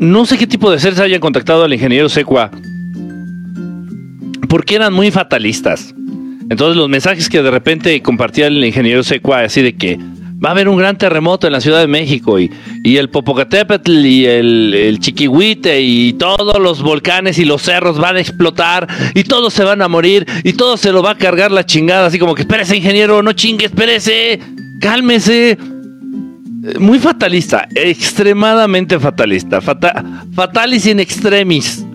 no sé qué tipo de seres hayan contactado al ingeniero Secua, porque eran muy fatalistas. Entonces los mensajes que de repente compartía el ingeniero Secua, así de que va a haber un gran terremoto en la Ciudad de México y, y el Popocatépetl y el, el, Chiquihuite y todos los volcanes y los cerros van a explotar y todos se van a morir y todo se lo va a cargar la chingada, así como que espérese ingeniero, no chingue, espérese, cálmese. Muy fatalista, extremadamente fatalista, fatalis in extremis.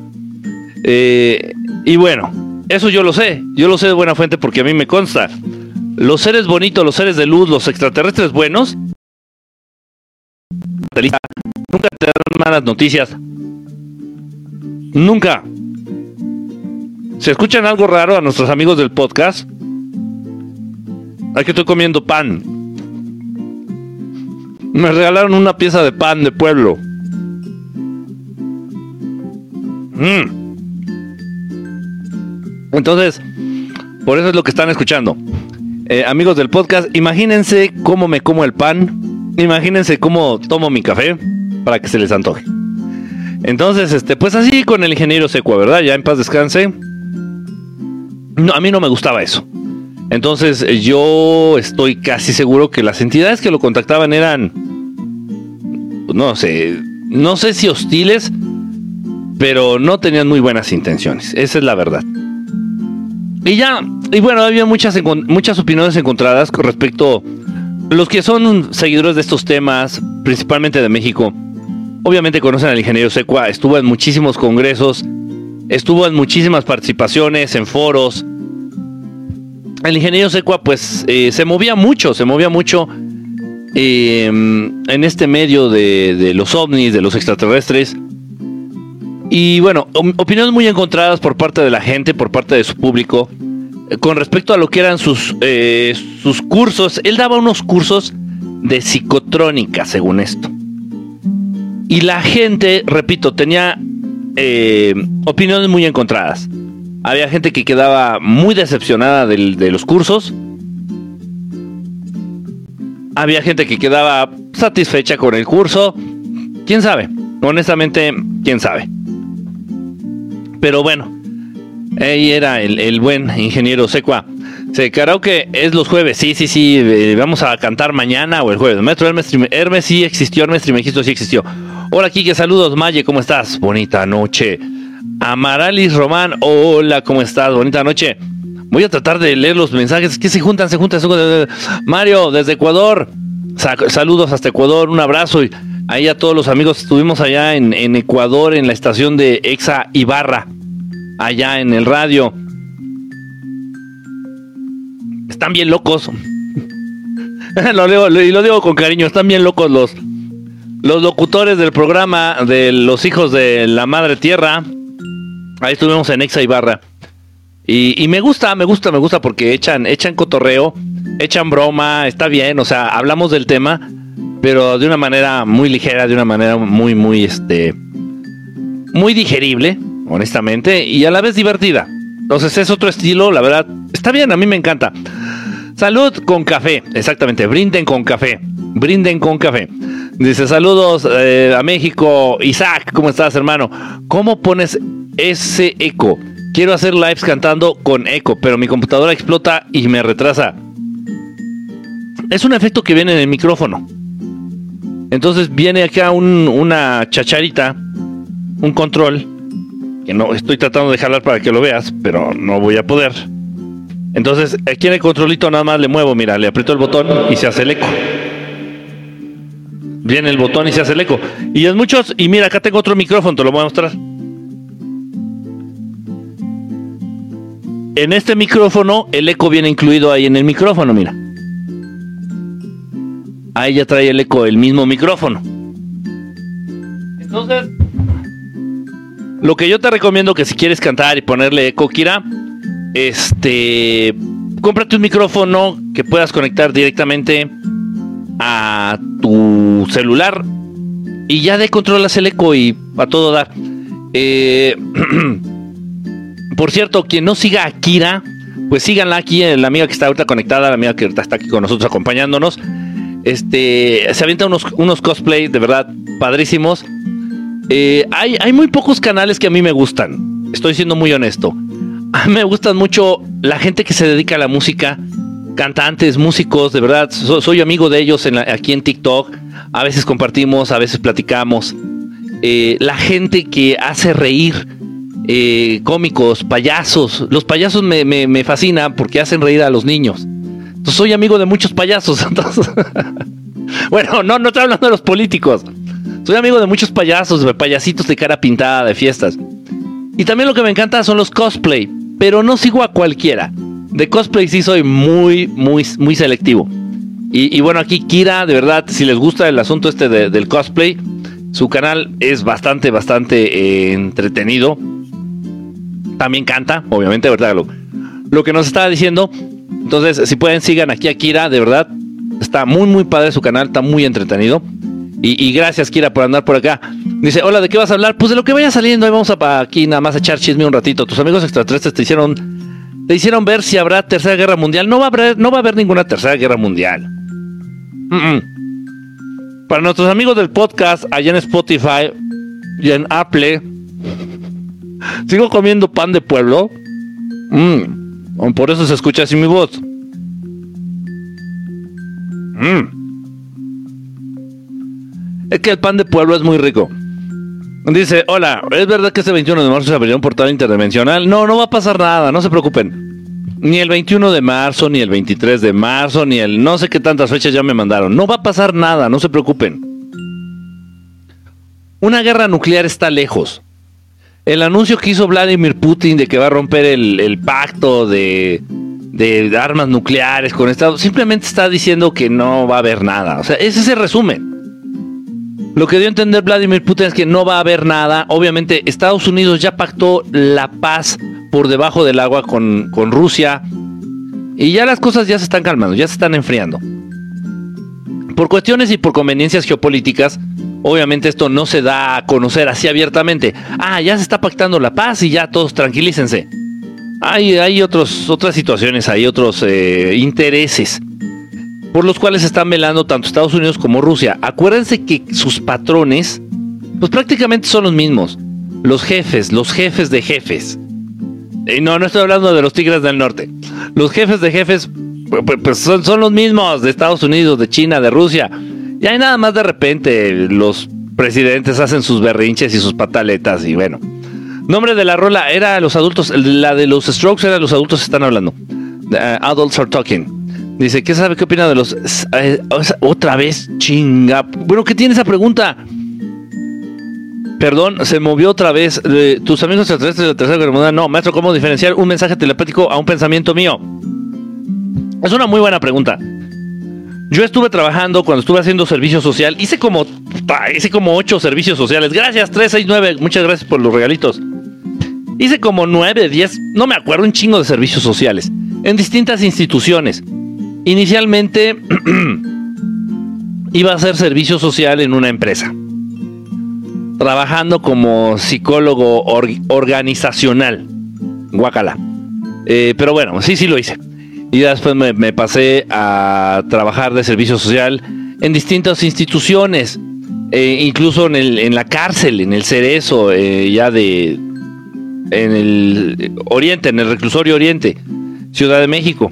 Eh, y bueno, eso yo lo sé, yo lo sé de buena fuente porque a mí me consta. Los seres bonitos, los seres de luz, los extraterrestres buenos, nunca te dan malas noticias. Nunca. Si escuchan algo raro a nuestros amigos del podcast, aquí estoy comiendo pan. Me regalaron una pieza de pan de pueblo. Mm. Entonces, por eso es lo que están escuchando. Eh, amigos del podcast, imagínense cómo me como el pan, imagínense cómo tomo mi café para que se les antoje. Entonces, este, pues así con el ingeniero Secua, ¿verdad? Ya en paz descanse. No, a mí no me gustaba eso. Entonces, yo estoy casi seguro que las entidades que lo contactaban eran, no sé, no sé si hostiles, pero no tenían muy buenas intenciones. Esa es la verdad. Y ya, y bueno, había muchas, muchas opiniones encontradas con respecto los que son seguidores de estos temas, principalmente de México. Obviamente conocen al ingeniero Secua, estuvo en muchísimos congresos, estuvo en muchísimas participaciones, en foros. El ingeniero Secua pues eh, se movía mucho, se movía mucho em, en este medio de, de los ovnis, de los extraterrestres. Y bueno, opiniones muy encontradas por parte de la gente, por parte de su público, eh, con respecto a lo que eran sus, eh, sus cursos. Él daba unos cursos de psicotrónica, según esto. Y la gente, repito, tenía eh, opiniones muy encontradas. Había gente que quedaba muy decepcionada de los cursos. Había gente que quedaba satisfecha con el curso. ¿Quién sabe? Honestamente, ¿quién sabe? Pero bueno, ahí era el, buen ingeniero Secua. Se que es los jueves. Sí, sí, sí. Eh, vamos a cantar mañana o el jueves. Maestro Hermes, Hermes sí existió. Hermes Trimegisto sí existió. Hola, Kike. Saludos, Maye. ¿Cómo estás? Bonita noche. Amaralis Román. Hola, ¿cómo estás? Bonita noche. Voy a tratar de leer los mensajes. que se juntan? Se juntan. Mario, desde Ecuador. Saludos hasta Ecuador. Un abrazo. Y ahí a todos los amigos. Estuvimos allá en, en Ecuador, en la estación de Exa Ibarra, allá en el radio. Están bien locos. lo y lo digo con cariño, están bien locos los, los locutores del programa de los hijos de la madre tierra. Ahí estuvimos en Exa Ibarra. Y, me gusta, me gusta, me gusta porque echan, echan cotorreo, echan broma, está bien, o sea, hablamos del tema, pero de una manera muy ligera, de una manera muy, muy, este, muy digerible, honestamente, y a la vez divertida. Entonces es otro estilo, la verdad, está bien, a mí me encanta. Salud con café, exactamente, brinden con café, brinden con café. Dice, saludos eh, a México, Isaac, ¿cómo estás hermano? ¿Cómo pones ese eco? Quiero hacer lives cantando con eco, pero mi computadora explota y me retrasa. Es un efecto que viene en el micrófono. Entonces viene acá una chacharita, un control, que no estoy tratando de jalar para que lo veas, pero no voy a poder. Entonces aquí en el controlito nada más le muevo, mira, le aprieto el botón y se hace el eco. Viene el botón y se hace el eco. Y es muchos, y mira, acá tengo otro micrófono, te lo voy a mostrar. En este micrófono, el eco viene incluido ahí en el micrófono, mira ahí ya trae el eco el mismo micrófono. Entonces, lo que yo te recomiendo que si quieres cantar y ponerle eco, Kira, este, cómprate un micrófono que puedas conectar directamente a tu celular y ya de controlas el eco y a todo dar. Eh, por cierto, quien no siga a Kira, pues síganla aquí, la amiga que está ahorita conectada, la amiga que está aquí con nosotros acompañándonos. Este, se avienta unos, unos cosplays de verdad padrísimos. Eh, hay, hay muy pocos canales que a mí me gustan. Estoy siendo muy honesto. A mí me gustan mucho la gente que se dedica a la música, cantantes, músicos, de verdad. soy amigo de ellos aquí en TikTok. A veces compartimos, a veces platicamos. Eh, la gente que hace reír, eh, cómicos, payasos. Los payasos me, me, fascinan porque hacen reír a los niños. Entonces soy amigo de muchos payasos. bueno, no, no estoy hablando de los políticos. Soy amigo de muchos payasos, de payasitos de cara pintada, de fiestas. Y también lo que me encanta son los cosplay, pero no sigo a cualquiera. De cosplay sí soy muy, muy, muy selectivo. Y, bueno, aquí Kira, de verdad, si les gusta el asunto este del cosplay, su canal es bastante, bastante eh, entretenido. También canta, obviamente, ¿verdad? Lo, lo que nos estaba diciendo. Entonces, si pueden, sigan aquí a Kira, de verdad. Está muy, muy padre su canal, está muy entretenido. Y, gracias, Kira, por andar por acá. Dice, hola, ¿de qué vas a hablar? Pues de lo que vaya saliendo. Ahí vamos a aquí nada más a echar chisme un ratito. Tus amigos extraterrestres te hicieron, te hicieron ver si habrá tercera guerra mundial. No va a haber, no va a haber ninguna tercera guerra mundial. Para nuestros amigos del podcast, allá en Spotify y en Apple, sigo comiendo pan de pueblo. Mm, por eso se escucha así mi voz. Mm. Es que el pan de pueblo es muy rico. Dice, hola, ¿es verdad que este 21 de marzo se abrió un portal interdimensional? No, no va a pasar nada, no se preocupen. Ni el 21 de marzo, ni el 23 de marzo, ni el no sé qué tantas fechas ya me mandaron. No va a pasar nada, no se preocupen. Una guerra nuclear está lejos. El anuncio que hizo Vladimir Putin de que va a romper el, pacto de, armas nucleares con Estados simplemente está diciendo que no va a haber nada. O sea, ese es el resumen. Lo que dio a entender Vladimir Putin es que no va a haber nada. Obviamente Estados Unidos ya pactó la paz por debajo del agua con Rusia. Y ya las cosas ya se están calmando, ya se están enfriando. Por cuestiones y por conveniencias geopolíticas, obviamente esto no se da a conocer así abiertamente. Ah, ya se está pactando la paz y ya todos tranquilícense. Hay, hay otros, otras situaciones, hay otros eh, intereses por los cuales están velando tanto Estados Unidos como Rusia. Acuérdense que sus patrones, pues prácticamente son los mismos. Los jefes, los jefes de jefes. Y no, no estoy hablando de los Tigres del Norte. Los jefes de jefes, pues son, son los mismos de Estados Unidos, de China, de Rusia. Y hay nada más de repente los presidentes hacen sus berrinches y sus pataletas y bueno. Nombre de la rola era los adultos, la de los Strokes era los adultos están hablando. Uh, adults are talking. Dice, ¿qué sabe? ¿Qué opina de los... Eh, otra vez, chinga. Bueno, ¿qué tiene esa pregunta? Perdón, se movió otra vez. ¿Tus amigos extraterrestres de la tercera guerra No, maestro, ¿cómo diferenciar un mensaje telepático a un pensamiento mío? Es una muy buena pregunta. Yo estuve trabajando cuando estuve haciendo servicio social. Hice como, hice como ocho servicios sociales. Gracias, 369. Muchas gracias por los regalitos. Hice como nueve, diez, no me acuerdo, un chingo de servicios sociales. En distintas instituciones. Inicialmente iba a hacer servicio social en una empresa, trabajando como psicólogo organizacional. Guacala. Eh, pero bueno, sí, sí lo hice. Y después me, pasé a trabajar de servicio social en distintas instituciones, eh, incluso en, la cárcel, en el Cerezo, eh, ya de. en el Oriente, en el reclusorio Oriente, Ciudad de México.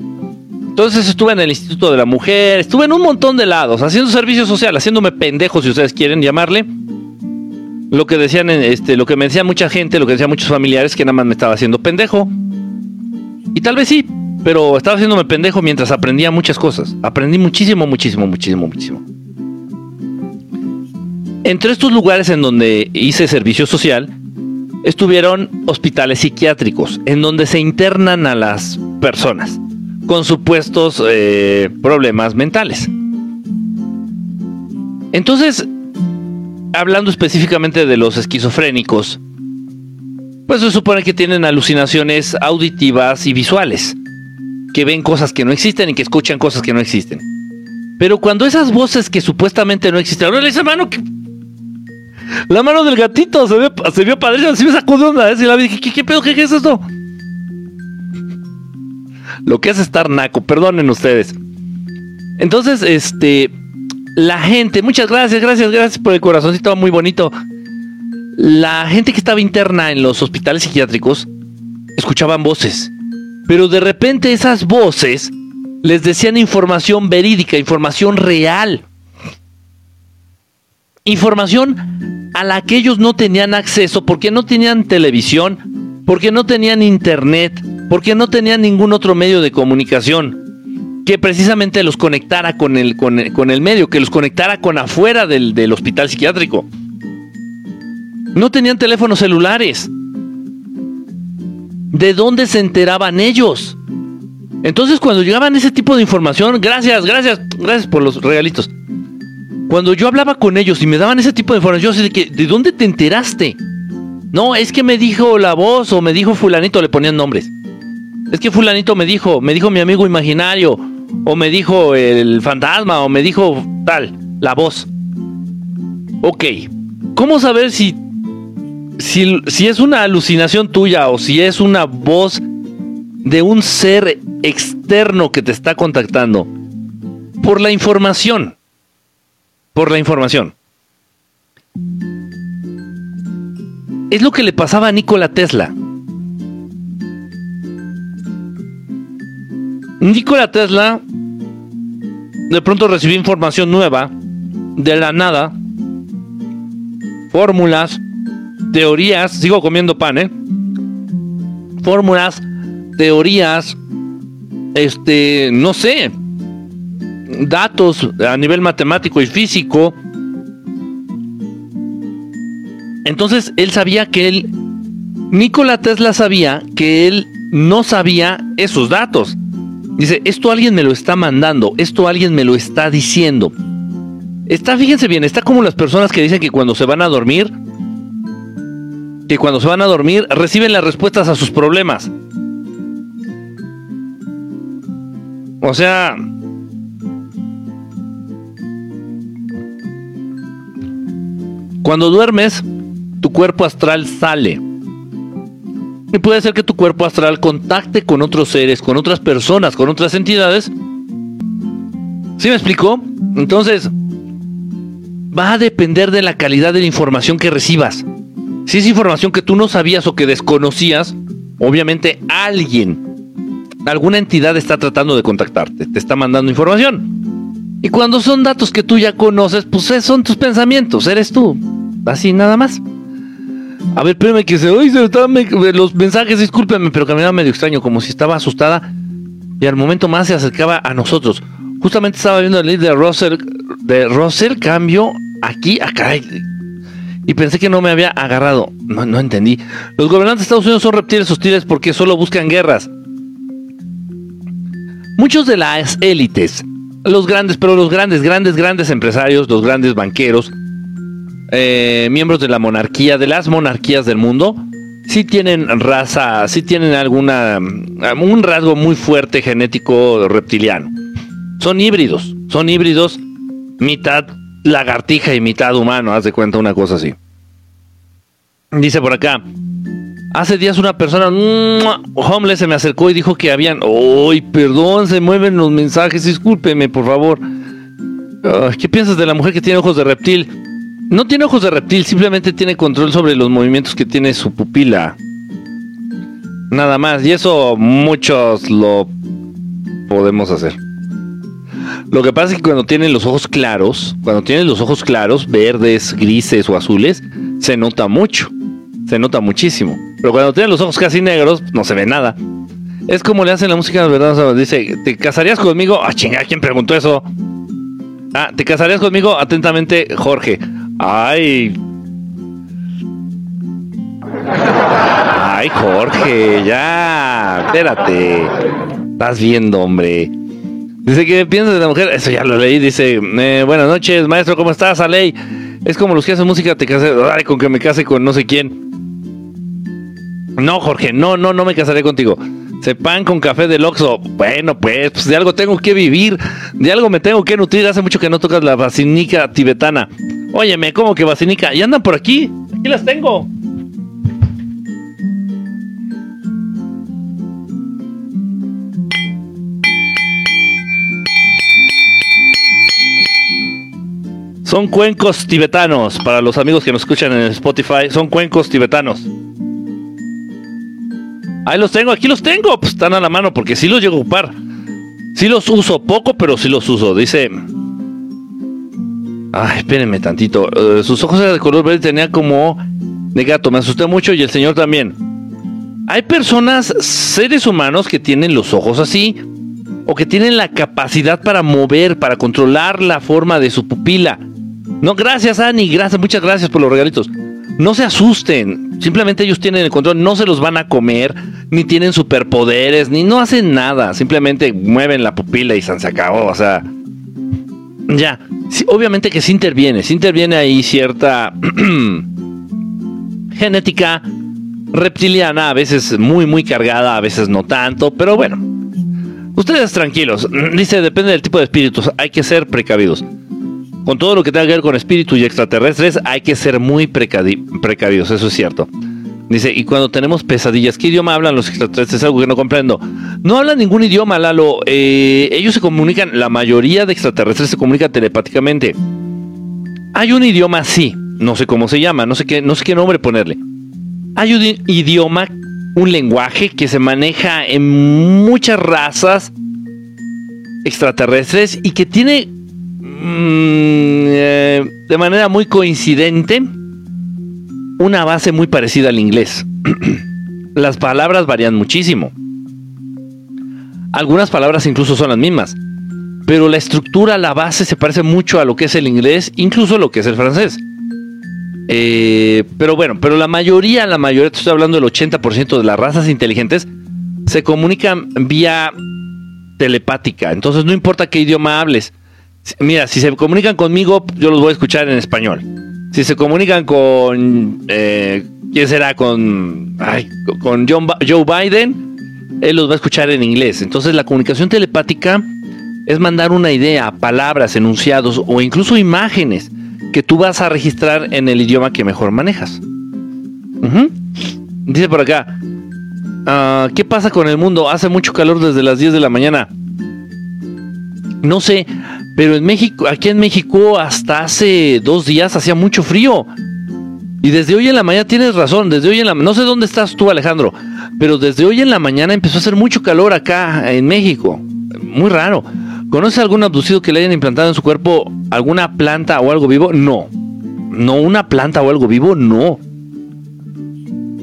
Entonces estuve en el Instituto de la Mujer, estuve en un montón de lados, haciendo servicio social, haciéndome pendejo, si ustedes quieren llamarle. Lo que decían, este, lo que me decía mucha gente, lo que decían muchos familiares, que nada más me estaba haciendo pendejo. Y tal vez sí, pero estaba haciéndome pendejo mientras aprendía muchas cosas. Aprendí muchísimo, muchísimo, muchísimo, muchísimo. Entre estos lugares en donde hice servicio social, estuvieron hospitales psiquiátricos, en donde se internan a las personas con supuestos eh, problemas mentales. Entonces, hablando específicamente de los esquizofrénicos, pues se supone que tienen alucinaciones auditivas y visuales, que ven cosas que no existen y que escuchan cosas que no existen. Pero cuando esas voces que supuestamente no existen, ahora esa mano que... La mano del gatito se, ve, se vio padre, así me sacó de onda, ¿eh? la dije, ¿qué, qué pedo? ¿Qué, ¿Qué es esto? lo que es estar naco, perdonen ustedes. Entonces, este, la gente, muchas gracias, gracias, gracias por el corazoncito muy bonito. la gente que estaba interna en los hospitales psiquiátricos escuchaban voces, pero de repente esas voces les decían información verídica, información real. Información a la que ellos no tenían acceso porque no tenían televisión, porque no tenían internet, porque no tenían ningún otro medio de comunicación que precisamente los conectara con el, con el, medio, que los conectara con afuera del, del hospital psiquiátrico. No tenían teléfonos celulares. ¿De dónde se enteraban ellos? Entonces cuando llegaban ese tipo de información, gracias, gracias, gracias por los regalitos. Cuando yo hablaba con ellos y me daban ese tipo de información, yo de que, ¿de dónde te enteraste? No, es que me dijo la voz o me dijo fulanito, le ponían nombres. Es que fulanito me dijo, me dijo mi amigo imaginario, o me dijo el fantasma, o me dijo tal, la voz. Ok, ¿cómo saber si si, es una alucinación tuya o si es una voz de un ser externo que te está contactando, por la información, por la información. Es lo que le pasaba a Nikola Tesla. Nikola Tesla de pronto recibió información nueva de la nada, fórmulas, teorías, sigo comiendo pan, ¿eh? Fórmulas, teorías, este, no sé, datos a nivel matemático y físico. Entonces él sabía que él, Nikola Tesla sabía que él no sabía esos datos. Dice, esto alguien me lo está mandando, esto alguien me lo está diciendo. Está, fíjense bien, está como las personas que dicen que cuando se van a dormir, que cuando se van a dormir reciben las respuestas a sus problemas. O sea, cuando duermes, tu cuerpo astral sale. Y puede ser que tu cuerpo astral contacte con otros seres, con otras personas, con otras entidades. ¿Sí me explicó? Entonces, va a depender de la calidad de la información que recibas. Si es información que tú no sabías o que desconocías, obviamente alguien, alguna entidad está tratando de contactarte, te está mandando información. Y cuando son datos que tú ya conoces, pues eh, son tus pensamientos, eres tú. Así nada más. A ver, espérame que se oye, los mensajes, discúlpeme, pero caminaba medio extraño, como si estaba asustada y al momento más se acercaba a nosotros. Justamente estaba viendo el lead de Russell, de Russell, cambio aquí, acá, y pensé que no me había agarrado. No, entendí. Los gobernantes de Estados Unidos son reptiles hostiles porque solo buscan guerras. Muchos de las élites, los grandes, pero los grandes, grandes, grandes empresarios, los grandes banqueros, eh, miembros de la monarquía, de las monarquías del mundo, sí tienen raza, sí tienen alguna, un rasgo muy fuerte genético reptiliano. Son híbridos, son híbridos mitad lagartija y mitad humano, haz de cuenta una cosa así. Dice por acá, hace días una persona, homeless, se me acercó y dijo que habían, ¡ay, perdón! Se mueven los mensajes, discúlpeme, por favor. ¿Qué piensas de la mujer que tiene ojos de reptil? No tiene ojos de reptil, simplemente tiene control sobre los movimientos que tiene su pupila. Nada más, y eso muchos lo podemos hacer. Lo que pasa es que cuando tienen los ojos claros, cuando tienen los ojos claros, verdes, grises o azules, se nota mucho. Se nota muchísimo. Pero cuando tienen los ojos casi negros, no se ve nada. Es como le hacen la música, ¿verdad? dice, ¿te casarías conmigo? Ah, chinga, ¿quién preguntó eso? Ah, ¿te casarías conmigo? Atentamente, Jorge. Ay. Ay, Jorge, ya. Espérate. Estás viendo, hombre. Dice que piensas de la mujer, eso ya lo leí, dice, eh, buenas noches, maestro, ¿cómo estás, Aley? Es como los que hacen música, te casé, ay, con que me case con no sé quién. No, Jorge, no, no, no me casaré contigo. Sepan con café del Oxxo. Bueno, pues, pues, de algo tengo que vivir, de algo me tengo que nutrir. Hace mucho que no tocas la vacinica tibetana. Óyeme, ¿cómo que vacinica? ¿Y andan por aquí? Aquí las tengo. Son cuencos tibetanos. Para los amigos que nos escuchan en Spotify, son cuencos tibetanos. Ahí los tengo, aquí los tengo. Pues están a la mano porque sí los llego a ocupar. Sí los uso poco, pero sí los uso. Dice. Ay, espérenme tantito. Eh, sus ojos eran de color verde, tenía como de gato. Me asusté mucho y el señor también. Hay personas, seres humanos, que tienen los ojos así. O que tienen la capacidad para mover, para controlar la forma de su pupila. No, gracias, Ani. Gracias, muchas gracias por los regalitos. No se asusten. Simplemente ellos tienen el control. No se los van a comer. Ni tienen superpoderes. Ni no hacen nada. Simplemente mueven la pupila y se acabó. O sea. Ya. obviamente que sí interviene. Sí interviene ahí cierta genética reptiliana. A veces muy, muy cargada. A veces no tanto. Pero bueno. Ustedes tranquilos. Dice, depende del tipo de espíritus. Hay que ser precavidos con todo lo que tenga que ver con espíritus y extraterrestres, hay que ser muy precavidos, eso es cierto. Dice, y cuando tenemos pesadillas, ¿qué idioma hablan los extraterrestres? Es algo que no comprendo. No hablan ningún idioma, Lalo. Eh, ellos se comunican, la mayoría de extraterrestres se comunican telepáticamente. Hay un idioma, sí, no sé cómo se llama, no sé qué, no sé qué nombre ponerle. Hay un idioma, un lenguaje que se maneja en muchas razas extraterrestres y que tiene Mm, eh, de manera muy coincidente, una base muy parecida al inglés. las palabras varían muchísimo. Algunas palabras incluso son las mismas. Pero la estructura, la base se parece mucho a lo que es el inglés, incluso a lo que es el francés. Eh, pero bueno, pero la mayoría, la mayoría, estoy hablando del 80% de las razas inteligentes, se comunican vía telepática. Entonces no importa qué idioma hables, Mira, si se comunican conmigo, yo los voy a escuchar en español. Si se comunican con. Eh, ¿Quién será? Con. con John, Joe Biden, él los va a escuchar en inglés. Entonces, la comunicación telepática es mandar una idea, palabras, enunciados o incluso imágenes que tú vas a registrar en el idioma que mejor manejas. Dice por acá. Ah, ¿Qué pasa con el mundo? Hace mucho calor desde las 10 de la mañana. No sé, pero en México, aquí en México, hasta hace dos días hacía mucho frío. Y desde hoy en la mañana tienes razón, desde hoy en la no sé dónde estás tú Alejandro, pero desde hoy en la mañana empezó a hacer mucho calor acá en México. Muy raro. ¿Conoce algún abducido que le hayan implantado en su cuerpo alguna planta o algo vivo? No. No, una planta o algo vivo, no.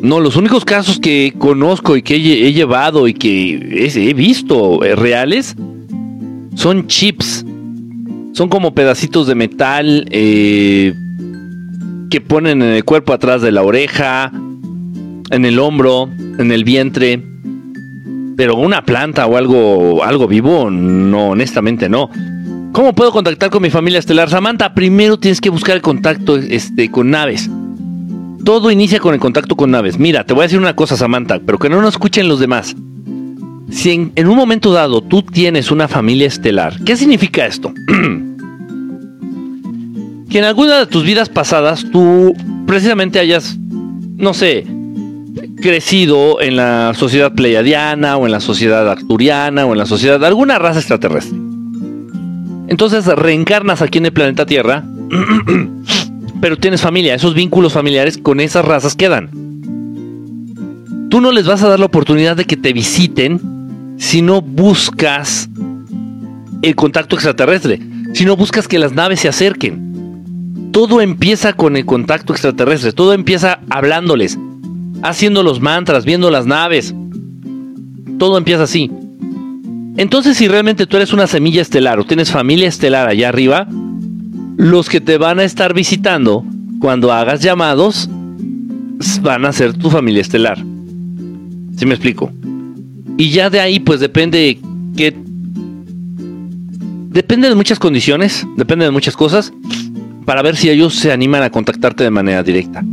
No, los únicos casos que conozco y que he, llevado y que he visto eh, reales son chips son como pedacitos de metal eh, que ponen en el cuerpo atrás de la oreja, en el hombro, en el vientre. Pero una planta o algo, algo vivo, no, honestamente no. ¿Cómo puedo contactar con mi familia estelar? Samantha, primero tienes que buscar el contacto este, con naves. Todo inicia con el contacto con naves. Mira, te voy a decir una cosa, Samantha, pero que no nos escuchen los demás. Si en, un momento dado tú tienes una familia estelar, ¿qué significa esto? que en alguna de tus vidas pasadas tú precisamente hayas, no sé, crecido en la sociedad pleiadiana o en la sociedad arturiana o en la sociedad de alguna raza extraterrestre. Entonces reencarnas aquí en el planeta Tierra, pero tienes familia, esos vínculos familiares con esas razas quedan. Tú no les vas a dar la oportunidad de que te visiten si no buscas el contacto extraterrestre, si no buscas que las naves se acerquen. Todo empieza con el contacto extraterrestre, todo empieza hablándoles, haciendo los mantras, viendo las naves. Todo empieza así. Entonces, si realmente tú eres una semilla estelar o tienes familia estelar allá arriba, los que te van a estar visitando cuando hagas llamados van a ser tu familia estelar. ¿Sí me explico? Y ya de ahí, pues depende que. Depende de muchas condiciones, depende de muchas cosas, para ver si ellos se animan a contactarte de manera directa.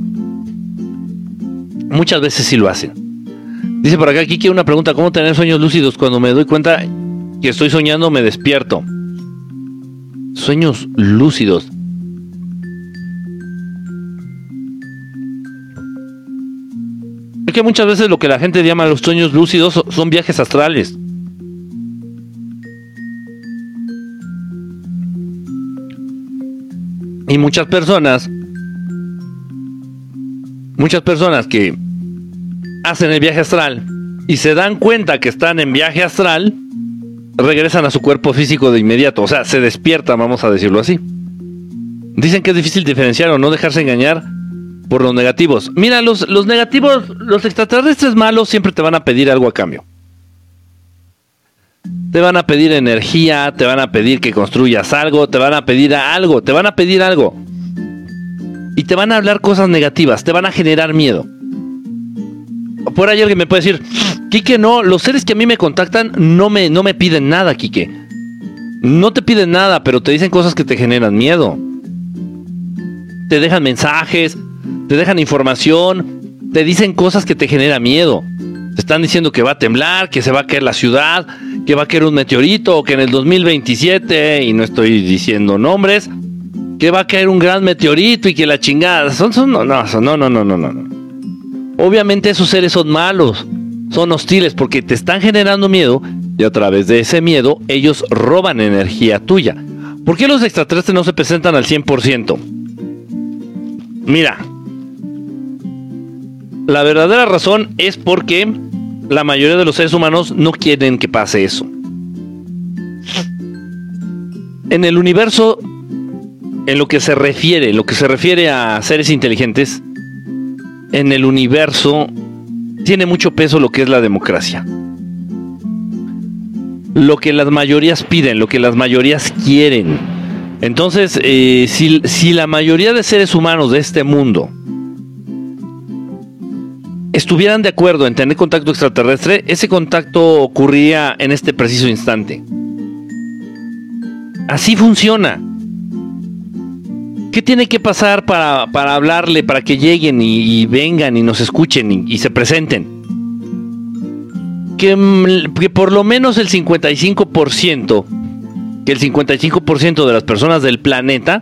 Muchas veces sí lo hacen. Dice por acá Kiki una pregunta: ¿Cómo tener sueños lúcidos? Cuando me doy cuenta que estoy soñando, me despierto. Sueños lúcidos. Es que muchas veces lo que la gente llama los sueños lúcidos son viajes astrales. Y muchas personas, muchas personas que hacen el viaje astral y se dan cuenta que están en viaje astral, regresan a su cuerpo físico de inmediato, o sea, se despiertan, vamos a decirlo así. Dicen que es difícil diferenciar o no dejarse engañar por los negativos. Mira, los, los negativos, los extraterrestres malos siempre te van a pedir algo a cambio. Te van a pedir energía, te van a pedir que construyas algo, te van a pedir algo, te van a pedir algo. Y te van a hablar cosas negativas, te van a generar miedo. Por ahí alguien me puede decir, Quique, no, los seres que a mí me contactan no me, no me piden nada, Quique. No te piden nada, pero te dicen cosas que te generan miedo. Te dejan mensajes, te dejan información, te dicen cosas que te generan miedo. Están diciendo que va a temblar, que se va a caer la ciudad, que va a caer un meteorito, que en el 2027, y no estoy diciendo nombres, que va a caer un gran meteorito y que la chingada. Son, son, no, no, no, no, no, no, no. Obviamente esos seres son malos, son hostiles porque te están generando miedo y a través de ese miedo ellos roban energía tuya. ¿Por qué los extraterrestres no se presentan al 100%? Mira, la verdadera razón es porque la mayoría de los seres humanos no quieren que pase eso. En el universo, en lo que se refiere, lo que se refiere a seres inteligentes, en el universo tiene mucho peso lo que es la democracia. Lo que las mayorías piden, lo que las mayorías quieren. Entonces, eh, si, si la mayoría de seres humanos de este mundo estuvieran de acuerdo en tener contacto extraterrestre, ese contacto ocurría en este preciso instante. Así funciona. ¿Qué tiene que pasar para, hablarle, para que lleguen y, vengan y nos escuchen y, se presenten? Que, que, por lo menos el 55%, que el 55% de las personas del planeta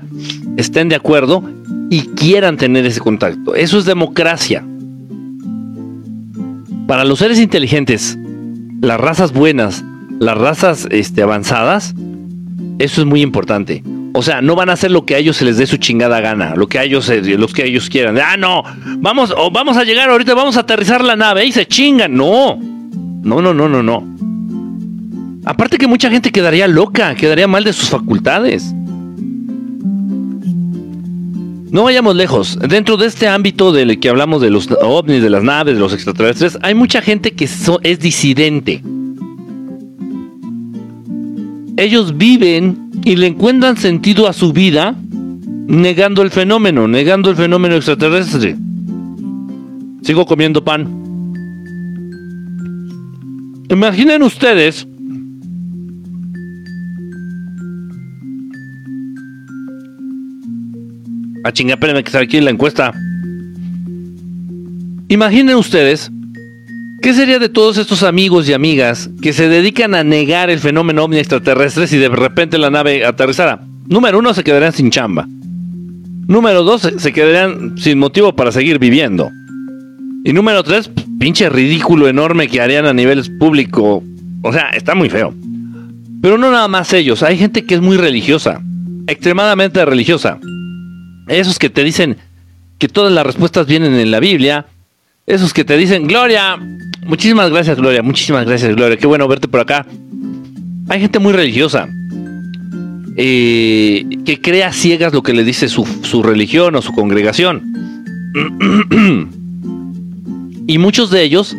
estén de acuerdo y quieran tener ese contacto. Eso es democracia. Para los seres inteligentes, las razas buenas, las razas este, avanzadas, eso es muy importante. O sea, no van a hacer lo que a ellos se les dé su chingada gana, lo que a ellos, eh, los que ellos quieran. Ah, no, vamos, vamos a llegar ahorita, vamos a aterrizar la nave y se chingan. No, no, no, no, no, no. Aparte que mucha gente quedaría loca, quedaría mal de sus facultades. No vayamos lejos. Dentro de este ámbito del que hablamos de los ovnis, de las naves, de los extraterrestres, hay mucha gente que es disidente. Ellos viven y le encuentran sentido a su vida negando el fenómeno, negando el fenómeno extraterrestre. Sigo comiendo pan. Imaginen ustedes A chinga, espérenme que aquí la encuesta. Imaginen ustedes ¿Qué sería de todos estos amigos y amigas que se dedican a negar el fenómeno ovni extraterrestre si de repente la nave aterrizara? Número uno, se quedarían sin chamba. Número dos, se quedarían sin motivo para seguir viviendo. Y número tres, pinche ridículo enorme que harían a nivel público. O sea, está muy feo. Pero no nada más ellos, hay gente que es muy religiosa, extremadamente religiosa. Esos que te dicen que todas las respuestas vienen en la Biblia, esos que te dicen, Gloria, muchísimas gracias, Gloria, muchísimas gracias, Gloria, qué bueno verte por acá. Hay gente muy religiosa eh, que crea ciegas lo que le dice su, su religión o su congregación. y muchos de ellos,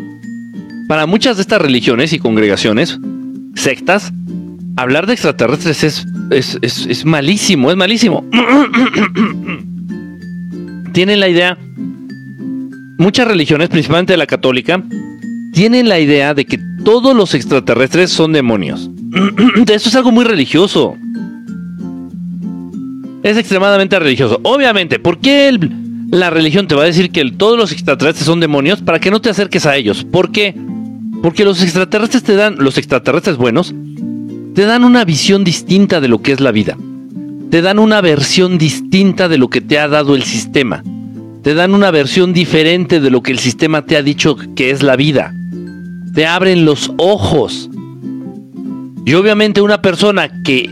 para muchas de estas religiones y congregaciones, sectas, hablar de extraterrestres es, es, es, es malísimo, es malísimo. Tienen la idea muchas religiones, principalmente la católica, tienen la idea de que todos los extraterrestres son demonios. Eso es algo muy religioso. Es extremadamente religioso. Obviamente, ¿por qué la religión te va a decir que todos los extraterrestres son demonios? Para que no te acerques a ellos. ¿Por qué? Porque los extraterrestres te dan, los extraterrestres buenos, te dan una visión distinta de lo que es la vida. Te dan una versión distinta de lo que te ha dado el sistema te dan una versión diferente de lo que el sistema te ha dicho que es la vida. Te abren los ojos. Y obviamente una persona que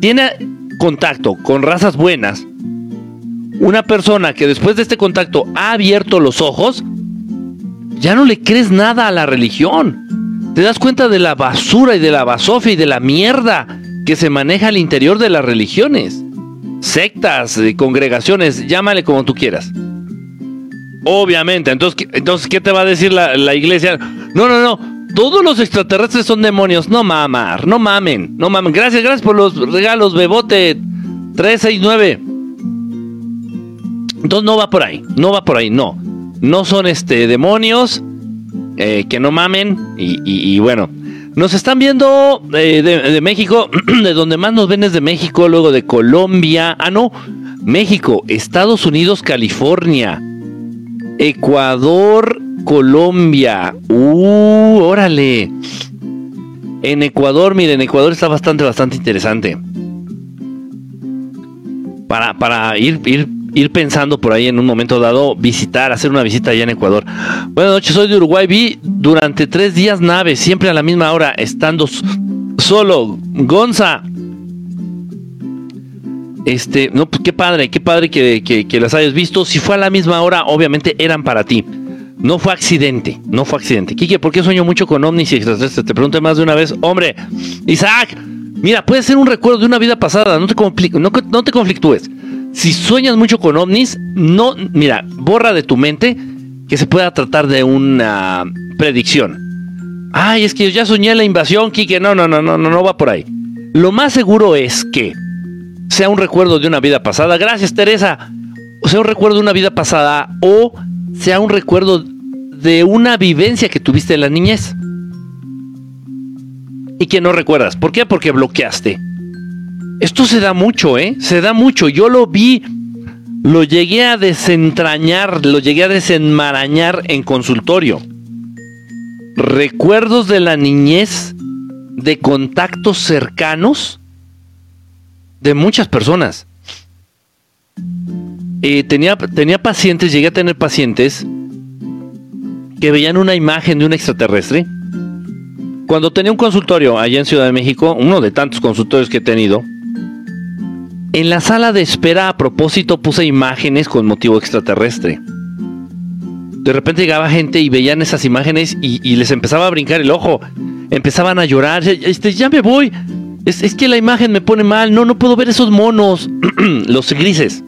tiene contacto con razas buenas, Una persona que después de este contacto ha abierto los ojos, ya no le crees nada a la religión. Te das cuenta de la basura y de la basofia y de la mierda que se maneja al interior de las religiones. Sectas, congregaciones, llámale como tú quieras. Obviamente, entonces, entonces ¿qué te va a decir la, la iglesia? No, no, no, todos los extraterrestres son demonios. No mamar, no mamen, no mamen. Gracias, gracias por los regalos, Bebote 369. Entonces no va por ahí, no va por ahí, no. No son este demonios eh, que no mamen y, bueno. Nos están viendo eh, de, de, México, de donde más nos ven es de México, luego de Colombia, ah no, México, Estados Unidos, California, Ecuador, Colombia. Uh, órale. En Ecuador, miren, Ecuador está bastante, bastante interesante. Para, para ir, ir, ir pensando por ahí en un momento dado, visitar, hacer una visita allá en Ecuador. Buenas noches, soy de Uruguay. Vi durante tres días naves, siempre a la misma hora, estando solo. Gonza. Este, no, pues qué padre, qué padre que las hayas visto. Si fue a la misma hora, obviamente eran para ti. No fue accidente, no fue accidente. Quique, ¿por qué sueño mucho con ovnis y extraterrestres? Te pregunté más de una vez. Hombre, Isaac, mira, puede ser un recuerdo de una vida pasada, no te, no, no te conflictúes. Si sueñas mucho con ovnis, no, mira, borra de tu mente que se pueda tratar de una predicción. Ay, es que ya soñé la invasión, Quique. No, no, no, no, no, no va por ahí. Lo más seguro es que sea un recuerdo de una vida pasada. Gracias, Teresa. O sea un recuerdo de una vida pasada o sea un recuerdo de una vivencia que tuviste en la niñez y que no recuerdas. ¿Por qué? Porque bloqueaste. Esto se da mucho, ¿eh? Se da mucho. Yo lo vi, lo llegué a desentrañar, lo llegué a desenmarañar en consultorio. Recuerdos de la niñez, de contactos cercanos de muchas personas. Eh, tenía, tenía pacientes, llegué a tener pacientes que veían una imagen de un extraterrestre. Cuando tenía un consultorio allá en Ciudad de México, uno de tantos consultorios que he tenido, en la sala de espera a propósito puse imágenes con motivo extraterrestre. De repente llegaba gente y veían esas imágenes y, les empezaba a brincar el ojo. Empezaban a llorar. Este, ya me voy. Es, es que la imagen me pone mal. No, no puedo ver esos monos. los grises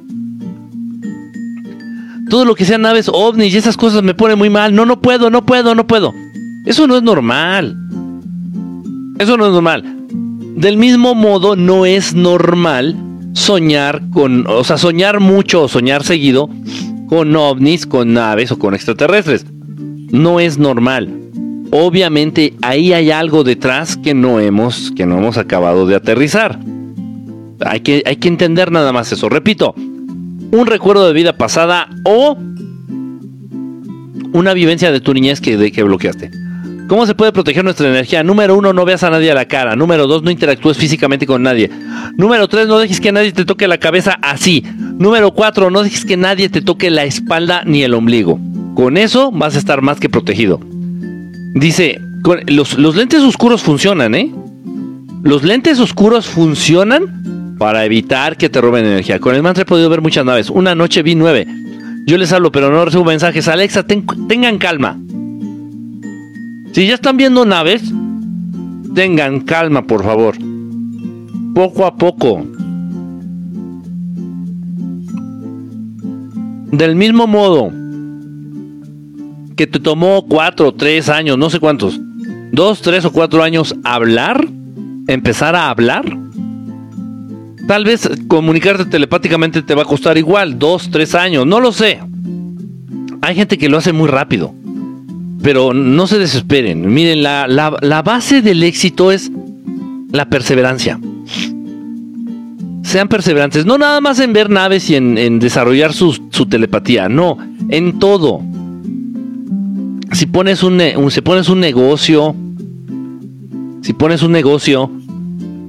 todo lo que sean naves ovnis y esas cosas me pone muy mal. No, no puedo, no puedo, no puedo. Eso no es normal. Eso no es normal. Del mismo modo, no es normal soñar con, o sea, soñar mucho o soñar seguido con ovnis, con naves o con extraterrestres. No es normal. Obviamente ahí hay algo detrás que no hemos, que no hemos acabado de aterrizar. Hay que, hay que entender nada más eso. Repito, un recuerdo de vida pasada o una vivencia de tu niñez que, de, que bloqueaste. ¿Cómo se puede proteger nuestra energía? Número uno, no veas a nadie a la cara. Número dos, no interactúes físicamente con nadie. Número tres, no dejes que nadie te toque la cabeza así. Número cuatro, no dejes que nadie te toque la espalda ni el ombligo. Con eso vas a estar más que protegido. Dice, los, los lentes oscuros funcionan, ¿eh? Los lentes oscuros funcionan para evitar que te roben energía. Con el mantra he podido ver muchas naves. Una noche vi nueve. Yo les hablo, pero no recibo mensajes. Alexa, tengan calma. Si ya están viendo naves, tengan calma, por favor. Poco a poco. Del mismo modo que te tomó cuatro, tres años, no sé cuántos, dos, tres o cuatro años hablar, empezar a hablar, Tal vez comunicarte telepáticamente te va a costar igual, dos, tres años, no lo sé. Hay gente que lo hace muy rápido, pero no se desesperen. Miren, la, base del éxito es la perseverancia. Sean perseverantes, no nada más en ver naves y en, desarrollar su, telepatía, no, en todo. Si pones un, si pones un negocio, si pones un negocio,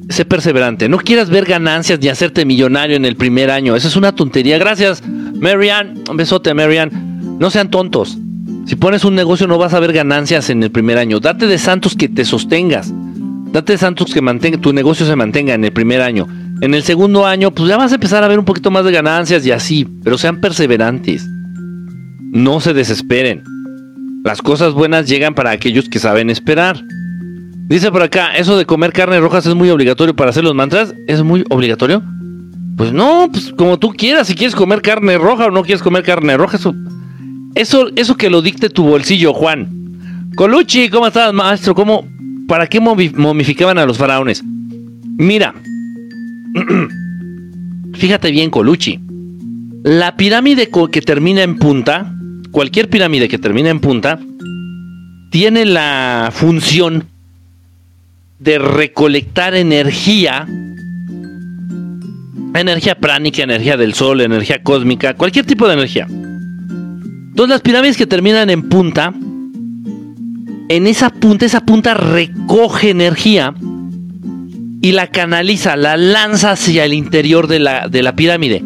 sé perseverante. No quieras ver ganancias ni hacerte millonario en el primer año. Eso es una tontería. Gracias, Marianne. Un besote, Marianne. No sean tontos. Si pones un negocio no vas a ver ganancias en el primer año. Date de santos que te sostengas. Date de santos que mantenga, tu negocio se mantenga en el primer año. En el segundo año, pues ya vas a empezar a ver un poquito más de ganancias y así, pero sean perseverantes. No se desesperen. Las cosas buenas llegan para aquellos que saben esperar. Dice por acá, eso de comer carne rojas es muy obligatorio para hacer los mantras. ¿Es muy obligatorio? Pues no, pues como tú quieras, si quieres comer carne roja o no quieres comer carne roja, eso, eso, eso que lo dicte tu bolsillo, Juan. Colucci, ¿cómo estás, maestro? ¿Cómo, ¿Para qué momificaban a los faraones? Mira, fíjate bien, Colucci. La pirámide que termina en punta, cualquier pirámide que termina en punta, tiene la función de recolectar energía, energía pránica, energía del sol, energía cósmica, cualquier tipo de energía. Entonces las pirámides que terminan en punta, en esa punta, esa punta recoge energía y la canaliza, la lanza hacia el interior de la, de la pirámide.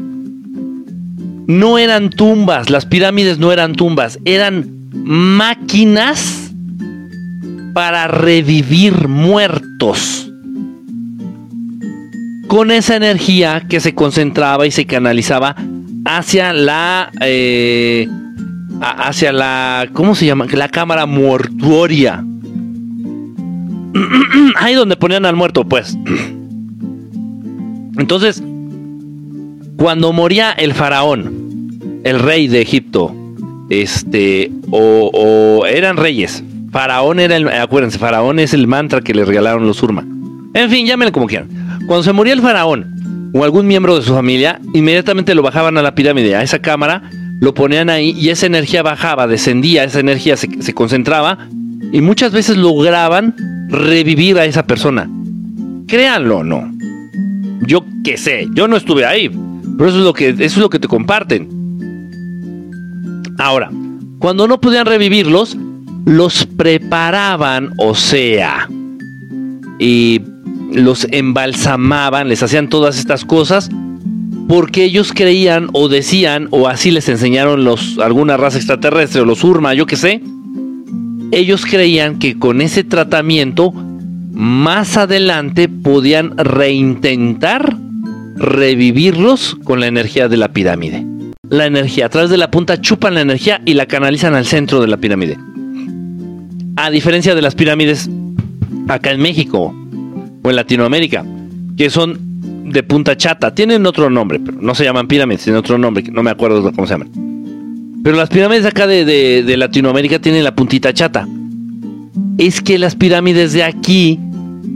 No eran tumbas, las pirámides no eran tumbas, eran máquinas para revivir muertos. Con esa energía que se concentraba y se canalizaba hacia la eh, hacia la ¿cómo se llama? La cámara mortuoria. Ahí donde ponían al muerto, pues. Entonces, cuando moría el faraón, el rey de Egipto, este, o, eran reyes, faraón era el, acuérdense, faraón es el mantra que le regalaron los Urma. En fin, llámenlo como quieran. Cuando se moría el faraón o algún miembro de su familia, inmediatamente lo bajaban a la pirámide, a esa cámara, lo ponían ahí y esa energía bajaba, descendía, esa energía se, se concentraba y muchas veces lograban revivir a esa persona. Créanlo o no. Yo qué sé, yo no estuve ahí, pero eso es lo que, eso es lo que te comparten. Ahora, cuando no podían revivirlos, los preparaban, o sea, y los embalsamaban, les hacían todas estas cosas, porque ellos creían o decían, o así les enseñaron los, alguna raza extraterrestre o los Urma, yo qué sé, ellos creían que con ese tratamiento más adelante podían reintentar revivirlos con la energía de la pirámide. La energía, a través de la punta chupan la energía y la canalizan al centro de la pirámide. A diferencia de las pirámides acá en México o en Latinoamérica, que son de punta chata, tienen otro nombre, pero no se llaman pirámides, tienen otro nombre, no me acuerdo cómo se llaman. Pero las pirámides acá de, de Latinoamérica tienen la puntita chata. Es que las pirámides de aquí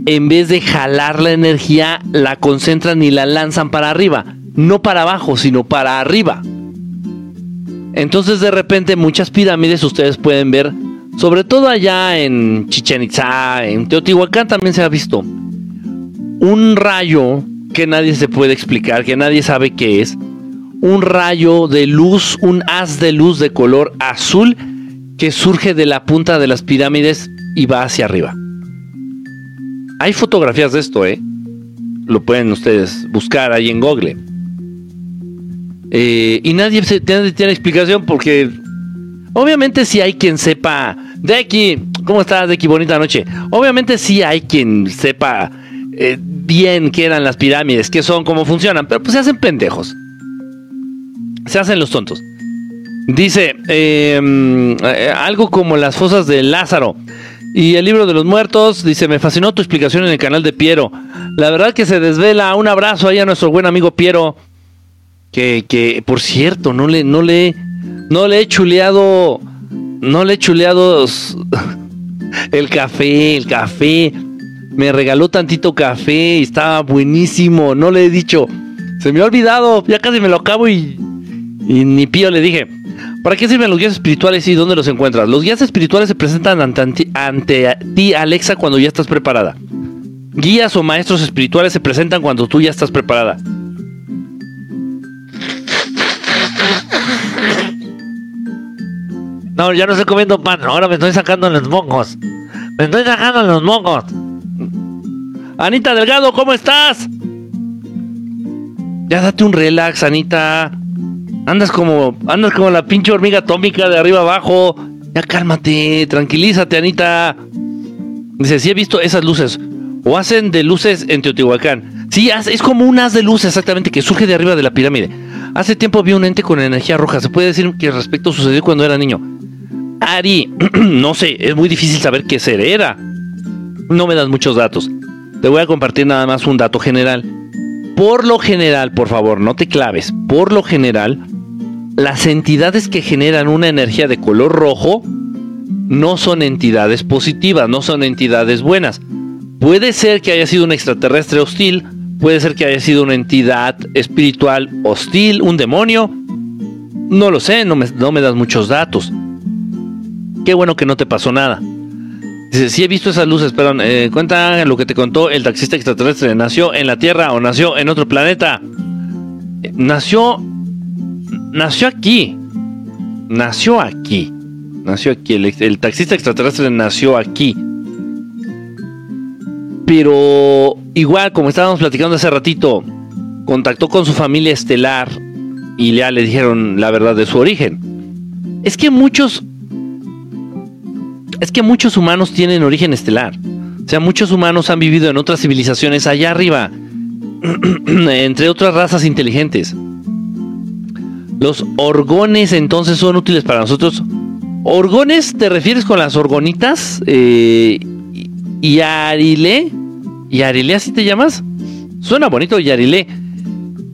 en vez de jalar la energía, la concentran y la lanzan para arriba. No para abajo, sino para arriba. Entonces de repente muchas pirámides ustedes pueden ver, sobre todo allá en Chichen Itza, en Teotihuacán también se ha visto, un rayo que nadie se puede explicar, que nadie sabe qué es, un rayo de luz, un haz de luz de color azul que surge de la punta de las pirámides y va hacia arriba. Hay fotografías de esto, ¿eh? Lo pueden ustedes buscar ahí en Google. Eh, y nadie tiene, explicación porque obviamente si hay quien sepa, Deki, ¿cómo estás Deki? Bonita noche. Obviamente sí hay quien sepa eh, bien qué eran las pirámides, qué son, cómo funcionan, pero pues se hacen pendejos. Se hacen los tontos. Dice em, eh, algo como las fosas de Lázaro. Y el libro de los muertos dice, me fascinó tu explicación en el canal de Piero. La verdad que se desvela. Un abrazo ahí a nuestro buen amigo Piero. Que, que por cierto, no le, no le, no le he chuleado, no le he chuleado el café, el café. Me regaló tantito café y estaba buenísimo. No le he dicho, se me ha olvidado, ya casi me lo acabo y, y ni pío le dije. ¿Para qué sirven los guías espirituales y dónde los encuentras? Los guías espirituales se presentan ante, ante ti, Alexa, cuando ya estás preparada. Guías o maestros espirituales se presentan cuando tú ya estás preparada. No, ya no estoy comiendo pan, ahora me estoy sacando los mocos. Me estoy sacando los mocos. Anita Delgado, ¿cómo estás? Ya date un relax, Anita. Andas como, andas como la pinche hormiga atómica de arriba abajo. Ya cálmate, tranquilízate, Anita. Dice, sí he visto esas luces. O hacen de luces en Teotihuacán. Sí, es como un haz de luz exactamente que surge de arriba de la pirámide. Hace tiempo vi un ente con energía roja. Se puede decir que respecto sucedió cuando era niño. Ari, no sé, es muy difícil saber qué ser era. No me das muchos datos. Te voy a compartir nada más un dato general. Por lo general, por favor, no te claves. Por lo general, las entidades que generan una energía de color rojo no son entidades positivas, no son entidades buenas. Puede ser que haya sido un extraterrestre hostil, puede ser que haya sido una entidad espiritual hostil, un demonio. No lo sé, no me, das muchos datos. Qué bueno que no te pasó nada. Dice, sí he visto esas luces, pero eh, cuenta lo que te contó el taxista extraterrestre. ¿Nació en la Tierra o nació en otro planeta? nació... Nació aquí. Nació aquí. Nació aquí. El, taxista extraterrestre nació aquí. Pero igual, como estábamos platicando hace ratito, contactó con su familia estelar y ya le dijeron la verdad de su origen. Es que muchos es que muchos humanos tienen origen estelar. O sea, muchos humanos han vivido en otras civilizaciones allá arriba, entre otras razas inteligentes. Los orgones entonces son útiles para nosotros. ¿Orgones te refieres con las orgonitas? Eh, ¿Yarile? ¿Yarile así te llamas? Suena bonito, Yarile.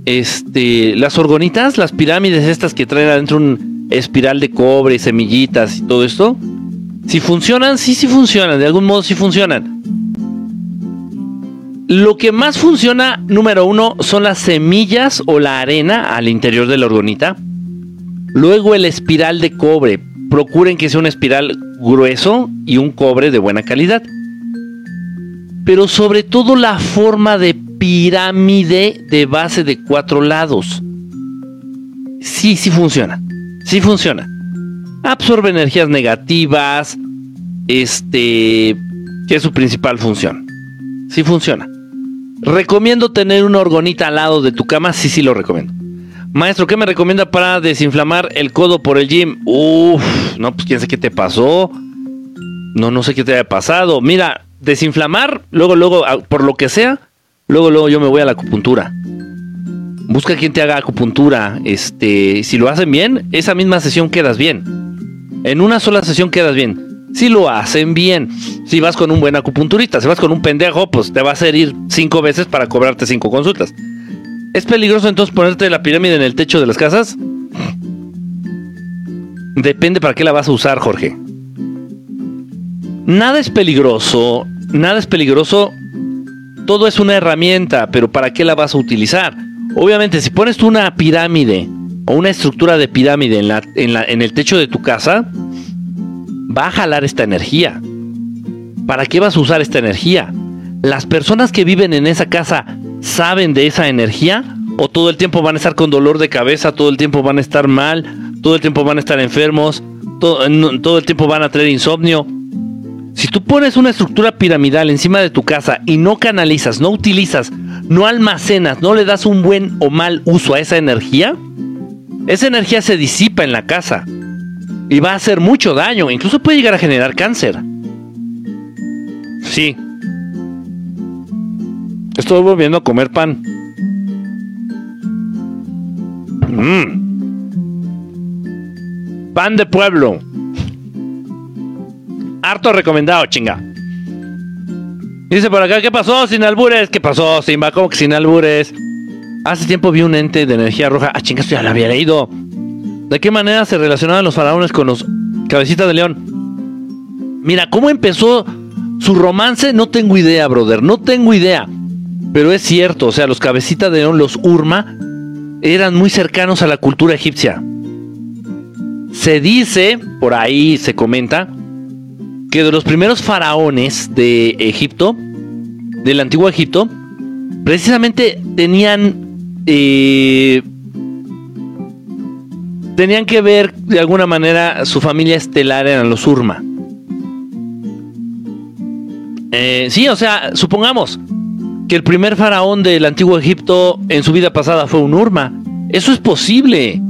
Este, las orgonitas, las pirámides estas que traen adentro un espiral de cobre, semillitas y todo esto, si funcionan, sí, sí funcionan, de algún modo sí funcionan. Lo que más funciona, número uno, son las semillas o la arena al interior de la orgonita. Luego el espiral de cobre. Procuren que sea un espiral grueso y un cobre de buena calidad. Pero sobre todo la forma de pirámide de base de cuatro lados. Sí, sí funciona. Sí funciona absorbe energías negativas, este, que es su principal función. Sí funciona. Recomiendo tener una orgonita al lado de tu cama, sí, sí lo recomiendo. Maestro, ¿qué me recomienda para desinflamar el codo por el gym? Uf, no, pues quién sé qué te pasó. No, no sé qué te haya pasado. Mira, desinflamar, luego, luego, por lo que sea, luego, luego yo me voy a la acupuntura. Busca quien te haga acupuntura. Este, si lo hacen bien, esa misma sesión quedas bien. En una sola sesión quedas bien. Si lo hacen bien, si vas con un buen acupunturista, si vas con un pendejo, pues te va a hacer ir cinco veces para cobrarte cinco consultas. ¿Es peligroso entonces ponerte la pirámide en el techo de las casas? Depende para qué la vas a usar, Jorge. Nada es peligroso, nada es peligroso. Todo es una herramienta, pero ¿para qué la vas a utilizar? Obviamente, si pones tú una pirámide o una estructura de pirámide en, la, en, la, en el techo de tu casa, va a jalar esta energía. ¿Para qué vas a usar esta energía? ¿Las personas que viven en esa casa saben de esa energía? ¿O todo el tiempo van a estar con dolor de cabeza, todo el tiempo van a estar mal, todo el tiempo van a estar enfermos, todo, todo el tiempo van a tener insomnio? Si tú pones una estructura piramidal encima de tu casa y no canalizas, no utilizas, no almacenas, no le das un buen o mal uso a esa energía, esa energía se disipa en la casa y va a hacer mucho daño, incluso puede llegar a generar cáncer. Sí. Estoy volviendo a comer pan. Mmm. Pan de pueblo. Harto recomendado, chinga. Dice por acá, ¿qué pasó sin albures? ¿Qué pasó, Simba? ¿Cómo que sin albures? Hace tiempo vi un ente de energía roja. Ah, chingas, ya la había leído. ¿De qué manera se relacionaban los faraones con los cabecitas de león? Mira, ¿cómo empezó su romance? No tengo idea, brother. No tengo idea. Pero es cierto, o sea, los cabecitas de león, los Urma, eran muy cercanos a la cultura egipcia. Se dice, por ahí se comenta, que de los primeros faraones de Egipto, del antiguo Egipto, precisamente tenían y tenían que ver de alguna manera su familia estelar eran los Urma. Eh, sí, o sea, supongamos que el primer faraón del antiguo Egipto en su vida pasada fue un Urma. Eso es posible.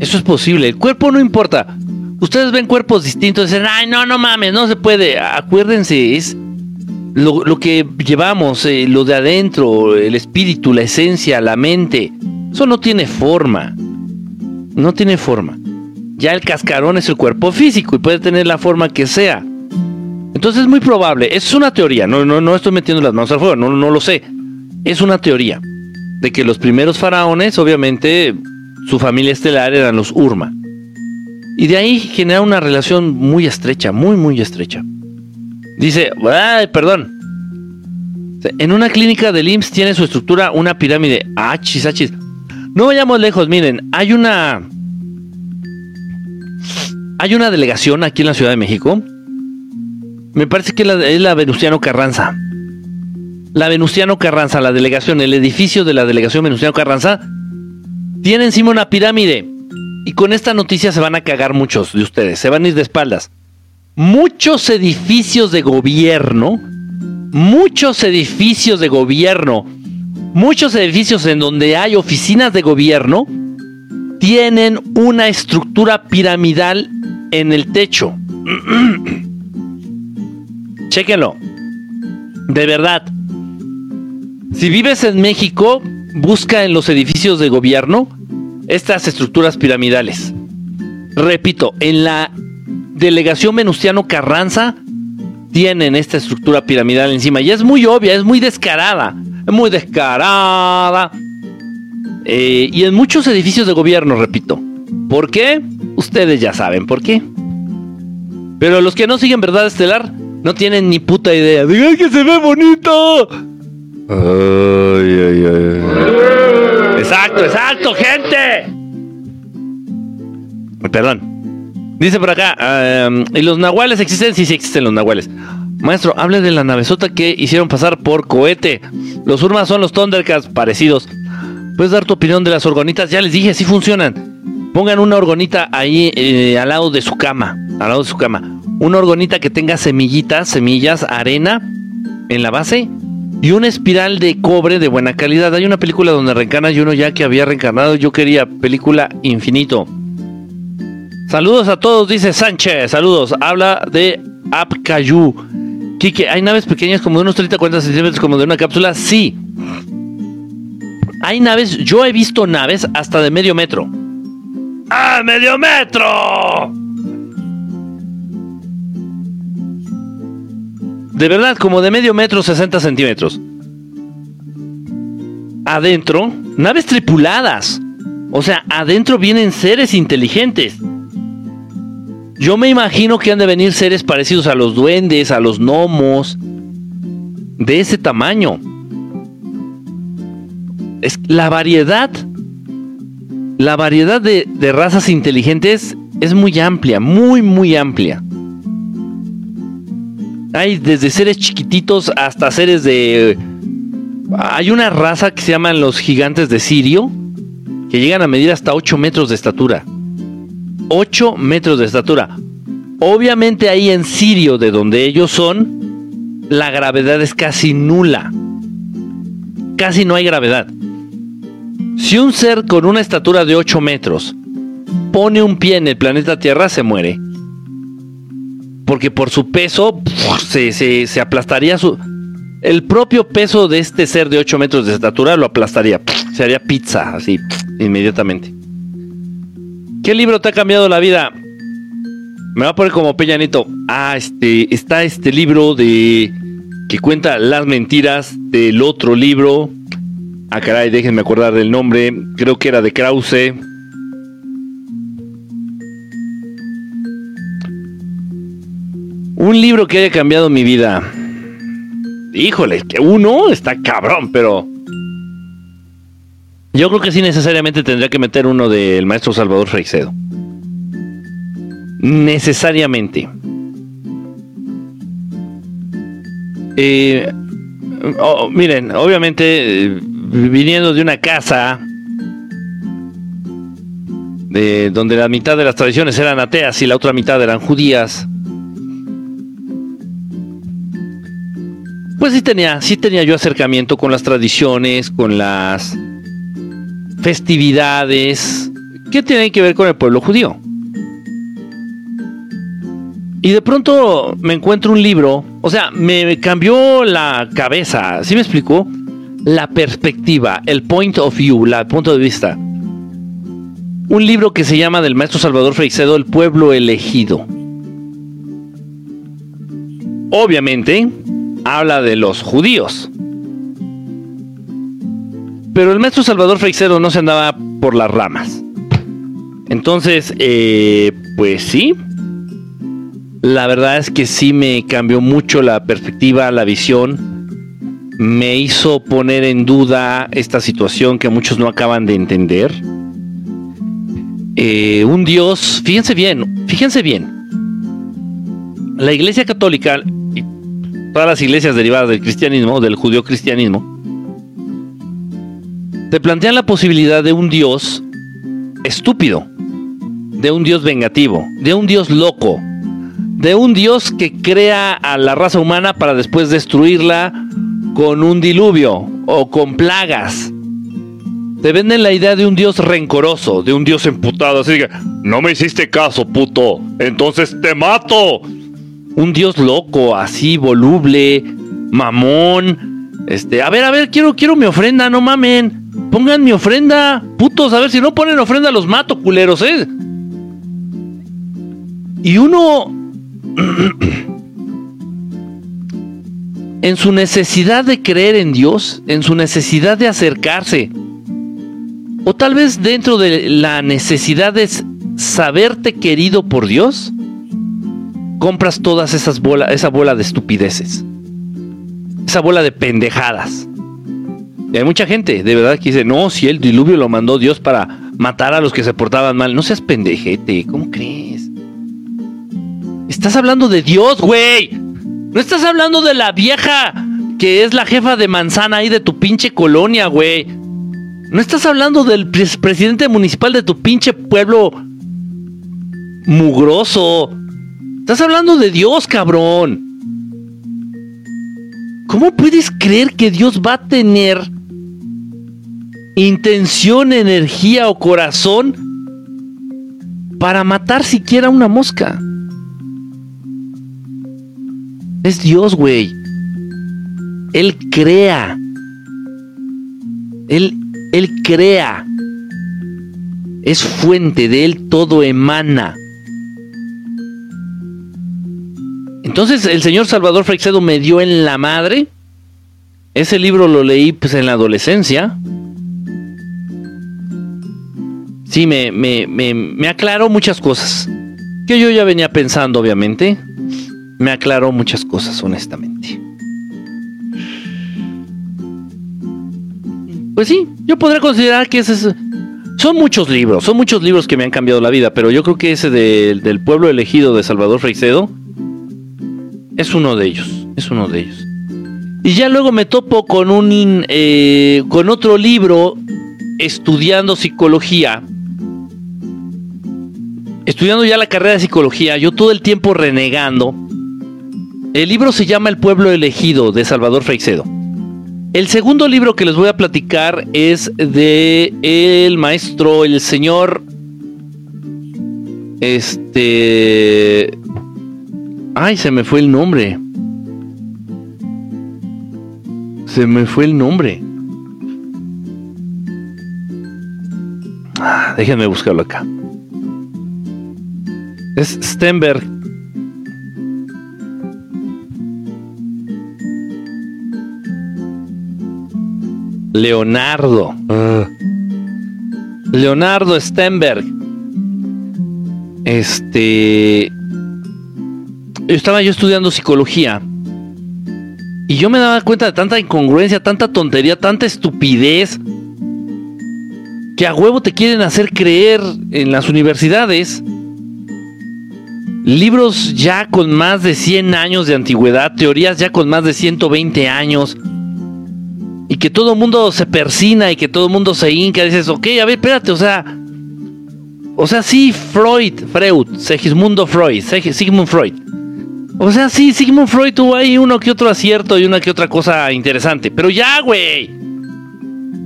Eso es posible. El cuerpo no importa. Ustedes ven cuerpos distintos y dicen, ay, no, no mames, no se puede. Acuérdense, es, lo, que llevamos, eh, lo de adentro, el espíritu, la esencia, la mente, eso no tiene forma. No tiene forma. Ya el cascarón es el cuerpo físico y puede tener la forma que sea. Entonces es muy probable, es una teoría, no, no, no estoy metiendo las manos al fuego, no, no lo sé. Es una teoría de que los primeros faraones, obviamente, su familia estelar eran los Urma. Y de ahí genera una relación muy estrecha, muy, muy estrecha. Dice, ay, perdón. En una clínica del IMSS tiene su estructura una pirámide. Achis, achis. No vayamos lejos, miren, hay una. Hay una delegación aquí en la Ciudad de México. Me parece que es la Venustiano Carranza. La Venustiano Carranza, la delegación, el edificio de la delegación Venustiano Carranza, tiene encima una pirámide. Y con esta noticia se van a cagar muchos de ustedes, se van a ir de espaldas. Muchos edificios de gobierno, muchos edificios de gobierno, muchos edificios en donde hay oficinas de gobierno, tienen una estructura piramidal en el techo. Chéquenlo. De verdad. Si vives en México, busca en los edificios de gobierno estas estructuras piramidales. Repito, en la delegación Venustiano Carranza tienen esta estructura piramidal encima y es muy obvia, es muy descarada, es muy descarada. Eh, y en muchos edificios de gobierno, repito. ¿Por qué? Ustedes ya saben por qué. Pero los que no siguen Verdad Estelar no tienen ni puta idea. Digan que se ve bonito. Ay, ay, ay. Exacto, exacto, gente. Perdón. Dice por acá, ¿y los nahuales existen? Sí, sí existen los nahuales. Maestro, hable de la navezota que hicieron pasar por cohete. Los Urmas son los Thundercats parecidos. ¿Puedes dar tu opinión de las orgonitas? Ya les dije, sí funcionan. Pongan una orgonita ahí eh, al lado de su cama. Al lado de su cama. Una orgonita que tenga semillitas, semillas, arena en la base y una espiral de cobre de buena calidad. Hay una película donde reencarna y uno ya que había reencarnado. Yo quería película infinito. Saludos a todos, dice Sánchez. Saludos. Habla de Apcayu. Kike, ¿hay naves pequeñas como de unos 30-40 centímetros como de una cápsula? Sí. Hay naves, yo he visto naves hasta de medio metro. ¡Ah, medio metro! De verdad, como de medio metro, 60 centímetros. Adentro, naves tripuladas. O sea, adentro vienen seres inteligentes. Yo me imagino que han de venir seres parecidos a los duendes, a los gnomos, de ese tamaño. Es la variedad, la variedad de, de razas inteligentes es muy amplia, muy, muy amplia. Hay desde seres chiquititos hasta seres de... Hay una raza que se llaman los gigantes de Sirio, que llegan a medir hasta 8 metros de estatura. 8 metros de estatura. Obviamente ahí en Sirio, de donde ellos son, la gravedad es casi nula. Casi no hay gravedad. Si un ser con una estatura de 8 metros pone un pie en el planeta Tierra, se muere porque por su peso se, aplastaría su... El propio peso de este ser de 8 metros de estatura lo aplastaría. Se haría pizza, así, inmediatamente. ¿Qué libro te ha cambiado la vida? Me va a poner como Peñanito. Ah, este, está este libro de que cuenta las mentiras del otro libro. Ah, caray, déjenme acordar del nombre. Creo que era de Krause. Un libro que haya cambiado mi vida. Híjole, que uno está cabrón, pero. Yo creo que sí necesariamente tendría que meter uno del maestro Salvador Freixedo. Necesariamente. Eh, oh, miren, obviamente, eh, viniendo de una casa de, donde la mitad de las tradiciones eran ateas y la otra mitad eran judías, pues sí tenía, sí tenía yo acercamiento con las tradiciones, con las festividades que tienen que ver con el pueblo judío. Y de pronto me encuentro un libro, o sea, me cambió la cabeza, ¿sí me explicó? La perspectiva, el point of view, el punto de vista. Un libro que se llama del maestro Salvador Freixedo, El pueblo elegido. Obviamente, habla de los judíos. Pero el maestro Salvador Freixedo no se andaba por las ramas. Entonces, eh, pues sí. La verdad es que sí me cambió mucho la perspectiva, la visión. Me hizo poner en duda esta situación que muchos no acaban de entender. Eh, un Dios, fíjense bien, fíjense bien. La Iglesia Católica y todas las iglesias derivadas del cristianismo, del judío cristianismo, te plantean la posibilidad de un Dios estúpido, de un Dios vengativo, de un Dios loco, de un Dios que crea a la raza humana para después destruirla con un diluvio o con plagas. Te venden la idea de un Dios rencoroso, de un Dios emputado, así que, no me hiciste caso, puto, entonces te mato. Un Dios loco, así, voluble, mamón. Este, a ver, a ver, quiero, quiero mi ofrenda, no mamen. Pongan mi ofrenda, putos, a ver si no ponen ofrenda los mato, culeros, ¿eh? Y uno, en su necesidad de creer en Dios, en su necesidad de acercarse, o tal vez dentro de la necesidad de saberte querido por Dios, compras todas esas bolas, esa bola de estupideces, esa bola de pendejadas. Y hay mucha gente, de verdad, que dice, no, si el diluvio lo mandó Dios para matar a los que se portaban mal. No seas pendejete, ¿cómo crees? Estás hablando de Dios, güey. No estás hablando de la vieja que es la jefa de manzana ahí de tu pinche colonia, güey. No estás hablando del presidente municipal de tu pinche pueblo mugroso. Estás hablando de Dios, cabrón. ¿Cómo puedes creer que Dios va a tener intención, energía o corazón para matar siquiera una mosca? Es Dios, güey. Él crea. Él él crea. Es fuente, de Él todo emana. Entonces el señor Salvador Freixedo me dio en la madre. Ese libro lo leí pues en la adolescencia. Sí, me, me, me, me aclaró muchas cosas. Que yo ya venía pensando, obviamente. Me aclaró muchas cosas, honestamente. Pues sí, yo podría considerar que ese es... Son muchos libros, son muchos libros que me han cambiado la vida, pero yo creo que ese del pueblo elegido de Salvador Freixedo es uno de ellos, es uno de ellos. Y ya luego me topo con un, eh, con otro libro estudiando psicología, estudiando ya la carrera de psicología, yo todo el tiempo renegando. El libro se llama El pueblo elegido de Salvador Freixedo. El segundo libro que les voy a platicar es de el maestro, el señor. Este. Ay, se me fue el nombre. Se me fue el nombre. Ah, déjenme buscarlo acá. Es Stenberg. Leonardo. Ah. Leonardo Stenberg. Este. Estaba yo estudiando psicología. Y yo me daba cuenta de tanta incongruencia, tanta tontería, tanta estupidez. Que a huevo te quieren hacer creer en las universidades. Libros ya con más de 100 años de antigüedad, teorías ya con más de 120 años y que todo el mundo se persina y que todo el mundo se hinca, dices, ok, a ver, espérate, o sea, o sea, sí, Freud, Freud, Segismundo Freud, Sigmund Freud. O sea, sí, Sigmund Freud tuvo ahí uno que otro acierto y una que otra cosa interesante, pero ya, güey.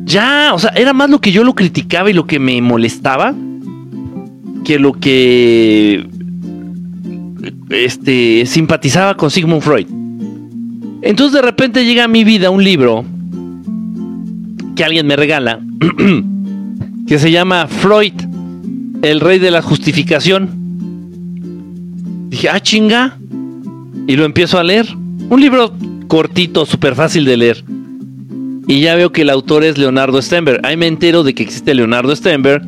Ya, o sea, era más lo que yo lo criticaba y lo que me molestaba que lo que este, simpatizaba con Sigmund Freud. Entonces de repente llega a mi vida un libro que alguien me regala, que se llama Freud, el rey de la justificación. Dije, ah, chinga. Y lo empiezo a leer. Un libro cortito, súper fácil de leer. Y ya veo que el autor es Leonardo Stenberg. Ahí me entero de que existe Leonardo Stenberg.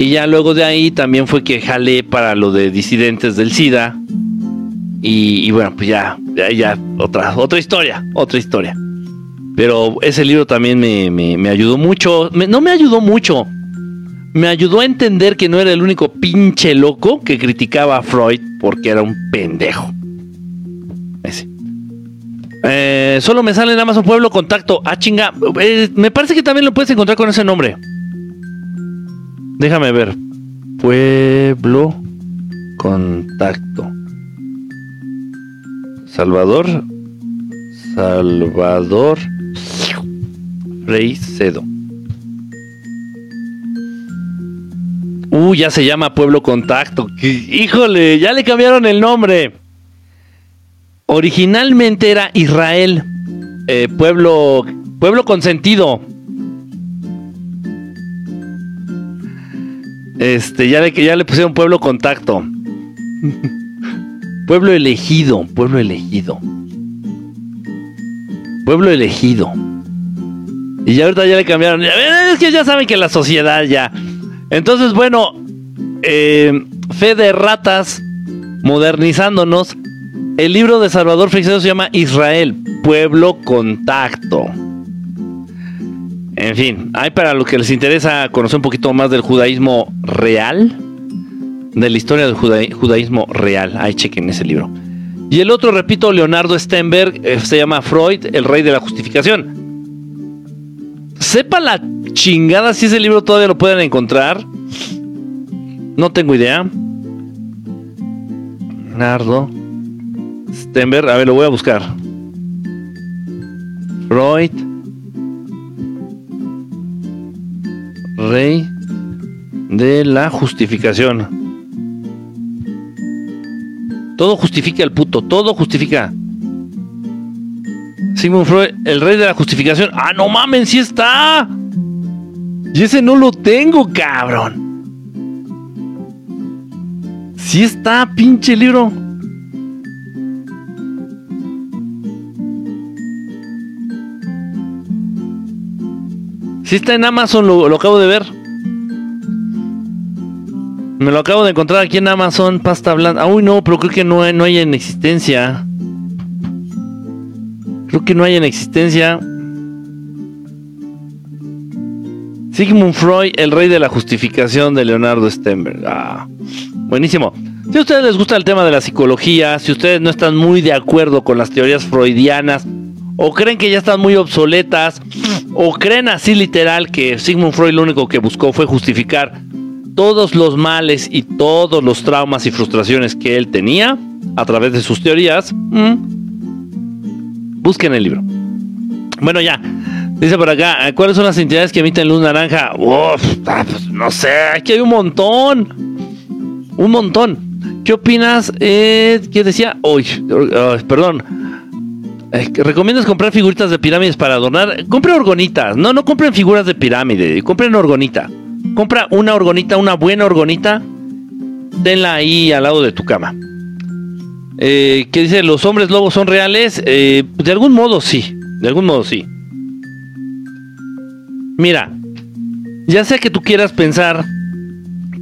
Y ya luego de ahí también fue que jalé para lo de disidentes del SIDA. Y, bueno, pues ya, ya, otra, otra historia, otra historia. Pero ese libro también me, ayudó mucho. no me ayudó mucho. Me ayudó a entender que no era el único pinche loco que criticaba a Freud porque era un pendejo. Ese. Eh, solo me sale en Amazon Pueblo Contacto. Ah, chinga. Eh, me parece que también lo puedes encontrar con ese nombre. Déjame ver. Pueblo Contacto. Salvador. Salvador. Rey Cedo. Uh, ya se llama Pueblo Contacto. Híjole, ya le cambiaron el nombre. Originalmente era Israel, eh, pueblo, pueblo consentido. Este, ya le, ya le pusieron pueblo contacto. pueblo elegido, pueblo elegido. Pueblo elegido. Y ya ahorita ya le cambiaron. Es que ya saben que la sociedad ya. Entonces, bueno, eh, fe de ratas, modernizándonos. El libro de Salvador Freixedo se llama Israel, Pueblo Contacto. En fin, hay para los que les interesa conocer un poquito más del judaísmo real, de la historia del judaísmo real. Ahí chequen ese libro. Y el otro, repito, Leonardo Stenberg, eh, se llama Freud, el rey de la justificación. Sepa la chingada si ese libro todavía lo pueden encontrar. No tengo idea. Leonardo Stenberg, a ver, lo voy a buscar. Freud. Rey de la justificación. Todo justifica el puto, todo justifica. Sigmund Freud, el rey de la justificación. Ah, no mamen, sí está. Y ese no lo tengo, cabrón. Sí está, pinche libro. Si está en Amazon, lo, acabo de ver. Me lo acabo de encontrar aquí en Amazon, pasta blanda. Uy, no, pero creo que no hay, no hay en existencia. Creo que no hay en existencia. Sigmund Freud, el rey de la justificación de Leonardo Stenberg. Ah, buenísimo. Si a ustedes les gusta el tema de la psicología, si ustedes no están muy de acuerdo con las teorías freudianas, o creen que ya están muy obsoletas, o creen así literal que Sigmund Freud lo único que buscó fue justificar todos los males y todos los traumas y frustraciones que él tenía a través de sus teorías, busquen el libro. Bueno, ya. Dice por acá, ¿cuáles son las entidades que emiten luz naranja? Uf, ah, pues, no sé, aquí hay un montón. Un montón. ¿Qué opinas? Eh, ¿Qué decía? Uy, perdón. Eh, ¿Recomiendas comprar figuritas de pirámides para adornar? Compre orgonitas. No, no compren figuras de pirámide. Compren orgonita. Compra una orgonita, una buena orgonita. Tenla ahí al lado de tu cama. Eh, ¿Qué dice? ¿Los hombres lobos son reales? Eh, de algún modo sí. De algún modo sí. Mira, ya sea que tú quieras pensar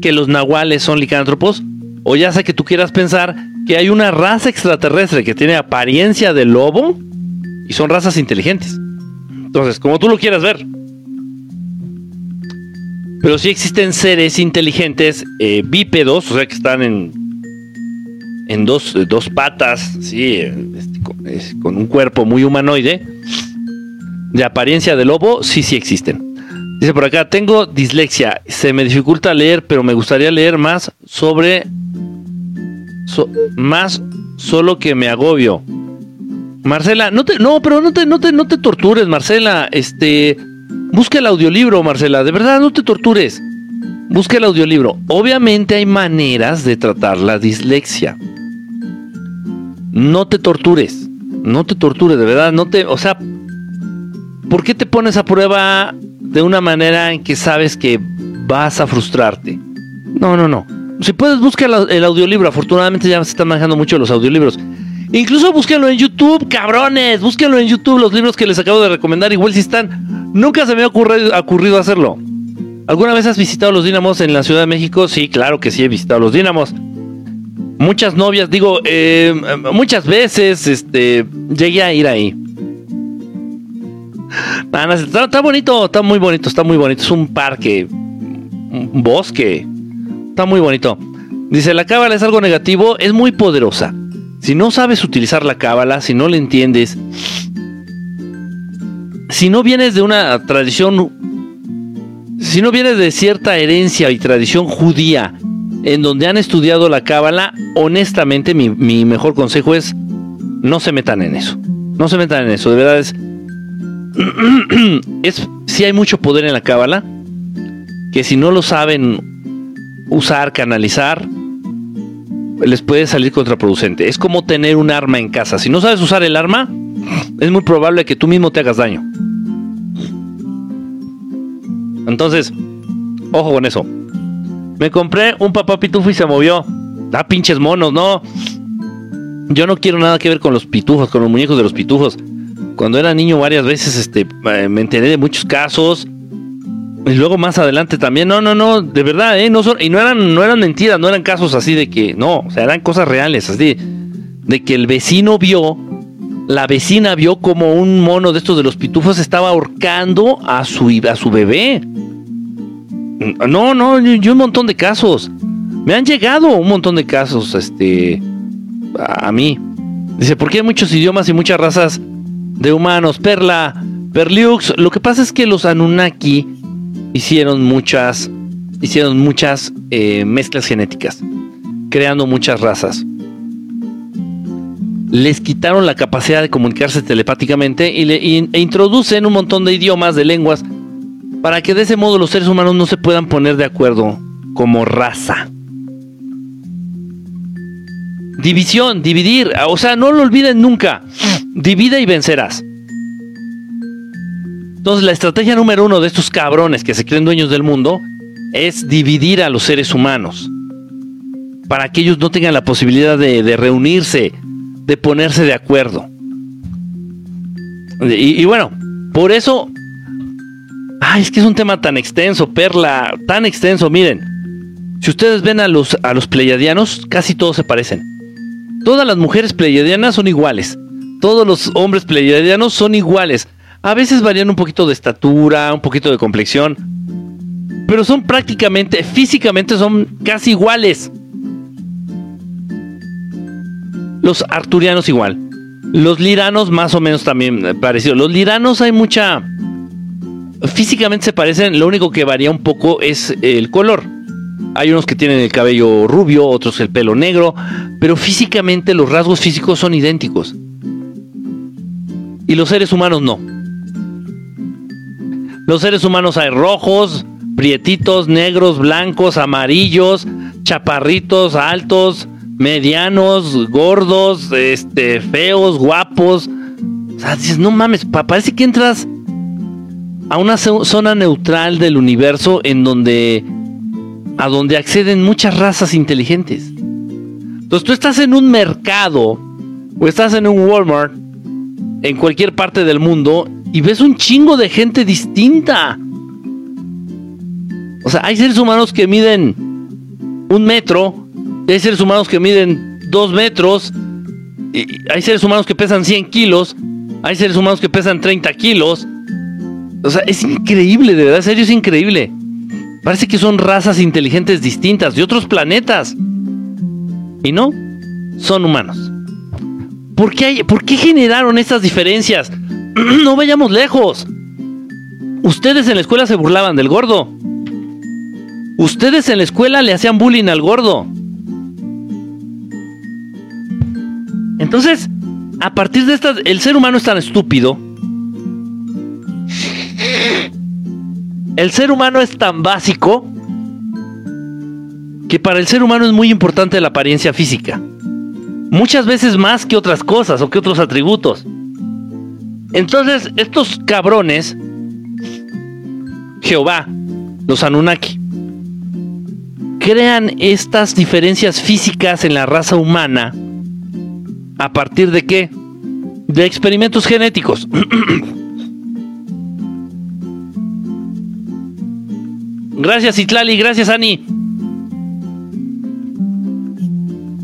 que los nahuales son licántropos, o ya sea que tú quieras pensar que hay una raza extraterrestre que tiene apariencia de lobo y son razas inteligentes. Entonces, como tú lo quieras ver. Pero sí existen seres inteligentes eh, bípedos, o sea que están en, en dos, dos patas, sí, este, con, un cuerpo muy humanoide, de apariencia de lobo, sí, sí existen. Dice por acá, tengo dislexia, se me dificulta leer, pero me gustaría leer más sobre más solo que me agobio. Marcela, no te, no, pero no te, no te, no te tortures, Marcela. Este, busca el audiolibro, Marcela. De verdad, no te tortures. Busca el audiolibro. Obviamente hay maneras de tratar la dislexia. no te tortures. No te tortures, de verdad. No te, o sea, ¿por qué te pones a prueba de una manera en que sabes que vas a frustrarte? No, no, no. Si puedes, buscar el audiolibro. Afortunadamente ya se están manejando mucho los audiolibros. Incluso búsquenlo en YouTube, cabrones. Búsquenlo en YouTube, los libros que les acabo de recomendar. Igual si están. Nunca se me ha ocurrido, hacerlo. ¿Alguna vez has visitado los Dínamos en la Ciudad de México? Sí, claro que sí he visitado los Dínamos. Muchas novias, digo, eh, muchas veces este, llegué a ir ahí. está, bonito, está muy bonito, está muy bonito. Es un parque, un bosque. Está muy bonito. Dice, la cábala es algo negativo, es muy poderosa. Si no sabes utilizar la cábala, si no la entiendes, si no vienes de una tradición, si no vienes de cierta herencia y tradición judía, en donde han estudiado la cábala, honestamente mi, mejor consejo es no se metan en eso. No se metan en eso, de verdad es... es si hay mucho poder en la cábala, que si no lo saben usar, canalizar, les puede salir contraproducente. Es como tener un arma en casa. Si no sabes usar el arma, es muy probable que tú mismo te hagas daño. Entonces, ojo con eso. Me compré un papá pitufo y se movió. Da pinches monos, no. Yo no quiero nada que ver con los pitufos, con los muñecos de los pitufos. Cuando era niño varias veces este, me enteré de muchos casos. Y luego más adelante también, no, no, no, de verdad, ¿eh? No son, y no eran, no eran mentiras, no eran casos así de que, no, o sea, eran cosas reales, así, de que el vecino vio, la vecina vio como un mono de estos de los pitufos estaba ahorcando a su, a su bebé. No, no, yo un montón de casos. Me han llegado un montón de casos, este, a, mí. Dice, ¿por qué hay muchos idiomas y muchas razas de humanos? Perla, Perliux. Lo que pasa es que los Anunnaki hicieron muchas, hicieron muchas eh, mezclas genéticas, creando muchas razas. Les quitaron la capacidad de comunicarse telepáticamente y, le, e introducen un montón de idiomas, de lenguas, para que de ese modo los seres humanos no se puedan poner de acuerdo como raza. División, dividir, o sea, no lo olviden nunca. Divide y vencerás. Entonces, la estrategia número uno de estos cabrones que se creen dueños del mundo es dividir a los seres humanos. Para que ellos no tengan la posibilidad de, reunirse, de ponerse de acuerdo. Y, bueno, por eso. Ay, es que es un tema tan extenso, Perla, tan extenso. Miren, si ustedes ven a los, a los pleiadianos, casi todos se parecen. Todas las mujeres pleiadianas son iguales. Todos los hombres pleiadianos son iguales. A veces varían un poquito de estatura, un poquito de complexión, pero son prácticamente, físicamente son casi iguales. Los arturianos igual. Los liranos más o menos también eh, parecidos. Los liranos hay mucha... Físicamente se parecen, lo único que varía un poco es el color. Hay unos que tienen el cabello rubio, otros el pelo negro, pero físicamente los rasgos físicos son idénticos. Y los seres humanos no. Los seres humanos hay rojos, prietitos, negros, blancos, amarillos, chaparritos, altos, medianos, gordos, este, feos, guapos. O sea, dices, no mames, parece que entras a una zona neutral del universo en donde a donde acceden muchas razas inteligentes. Entonces tú estás en un mercado o estás en un Walmart en cualquier parte del mundo y ves un chingo de gente distinta. O sea, hay seres humanos que miden un metro, hay seres humanos que miden dos metros, hay seres humanos que pesan 100 kilos, hay seres humanos que pesan 30 kilos. O sea, es increíble, de verdad, serio es increíble. Parece que son razas inteligentes distintas de otros planetas. Y no, son humanos. ¿Por qué, ¿Por qué generaron estas diferencias? no vayamos lejos. Ustedes en la escuela se burlaban del gordo. Ustedes en la escuela le hacían bullying al gordo. Entonces, a partir de estas, el ser humano es tan estúpido. El ser humano es tan básico que para el ser humano es muy importante la apariencia física. Muchas veces más que otras cosas o que otros atributos. Entonces, estos cabrones, Jehová, los Anunnaki, crean estas diferencias físicas en la raza humana a partir de qué? De experimentos genéticos. gracias Itlali, gracias Ani.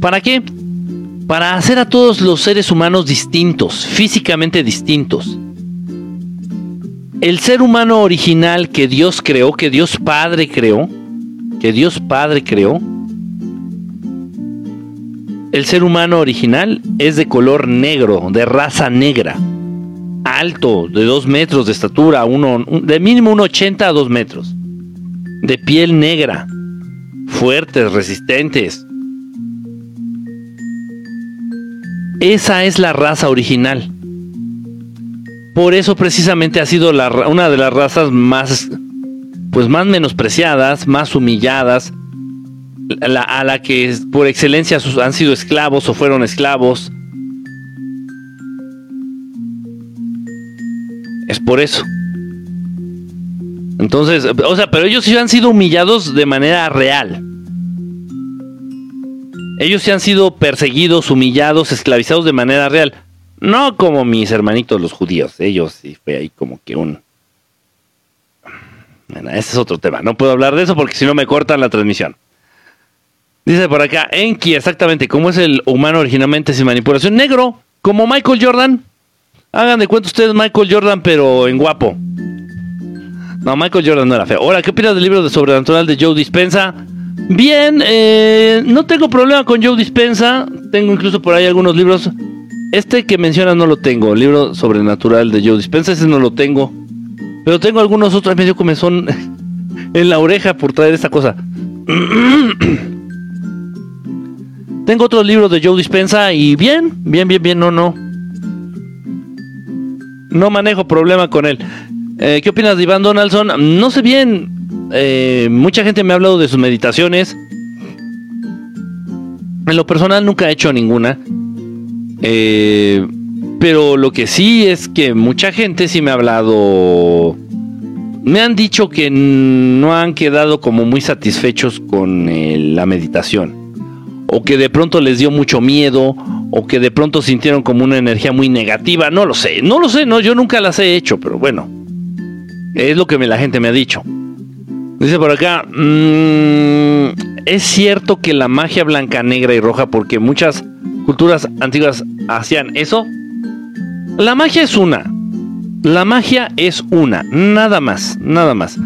¿Para qué? Para hacer a todos los seres humanos distintos, físicamente distintos. El ser humano original que Dios creó, que Dios Padre creó, que Dios Padre creó, el ser humano original es de color negro, de raza negra, alto, de 2 metros de estatura, de mínimo 1,80 a 2 metros, de piel negra, fuertes, resistentes. Esa es la raza original. Por eso precisamente ha sido una de las razas más, pues más menospreciadas, más humilladas, a la que por excelencia han sido esclavos o fueron esclavos. Es por eso. Entonces, o sea, pero ellos sí han sido humillados de manera real. Ellos sí han sido perseguidos, humillados, esclavizados de manera real. No como mis hermanitos los judíos. Ellos sí fue ahí como que un... Bueno, ese es otro tema. No puedo hablar de eso porque si no me cortan la transmisión. Dice por acá, Enki, exactamente, ¿cómo es el humano originalmente sin manipulación? Negro, como Michael Jordan. Hagan de cuenta ustedes Michael Jordan, pero en guapo. No, Michael Jordan no era feo. Ahora, ¿qué opinas del libro de Sobrenatural de Joe Dispensa? Bien, eh, no tengo problema con Joe Dispensa. Tengo incluso por ahí algunos libros. Este que mencionas no lo tengo. El libro Sobrenatural de Joe Dispensa, ese no lo tengo. Pero tengo algunos otros medio comezón en la oreja por traer esta cosa. Tengo otros libros de Joe Dispensa y bien, bien, bien, bien, no, no. No manejo problema con él. Eh, ¿Qué opinas de Iván Donaldson? No sé bien. Eh, mucha gente me ha hablado de sus meditaciones. En lo personal nunca he hecho ninguna. Eh, pero lo que sí es que mucha gente sí me ha hablado. Me han dicho que no han quedado como muy satisfechos con la meditación o que de pronto les dio mucho miedo, o que de pronto sintieron como una energía muy negativa, no lo sé, no lo sé, no, yo nunca las he hecho, pero bueno, es lo que la gente me ha dicho. Dice por acá, mm, es cierto que la magia blanca, negra y roja, porque muchas culturas antiguas hacían eso. La magia es una, la magia es una, nada más, nada más.